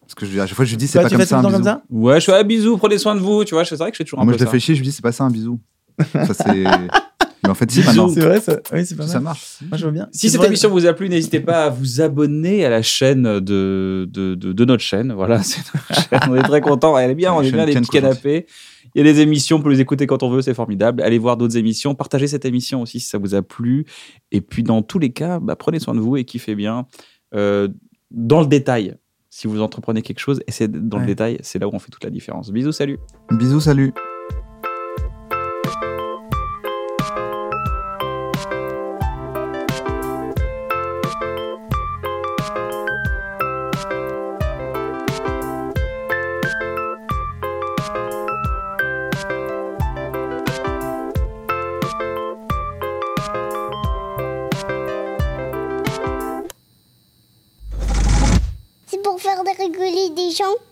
Parce que je, à chaque fois, je lui dis, c'est pas comme ça un bisou. Comme ça? Ouais, je fais un bisou, prenez soin de vous. Tu vois, c'est vrai que je fais toujours un Moi, je te fais chier, je lui dis, c'est pas ça un bisou. ça, c'est. Mais en fait, si, maintenant. C'est vrai, ça, oui, c'est pas ça marche. Moi, je vois bien. Si cette émission vous a plu, n'hésitez pas à vous abonner à la chaîne de, de, de, notre chaîne. Voilà, c'est notre chaîne. On est très contents. Elle est bien, on est bien, les petits canapés. Il y a des émissions, on peut les écouter quand on veut, c'est formidable. Allez voir d'autres émissions, partagez cette émission aussi si ça vous a plu. Et puis, dans tous les cas, bah, prenez soin de vous et kiffez bien. Euh, dans le détail, si vous entreprenez quelque chose, et c'est dans le détail, c'est là où on fait toute la différence. Bisous, salut. Bisous, salut. Faire de rigoler des gens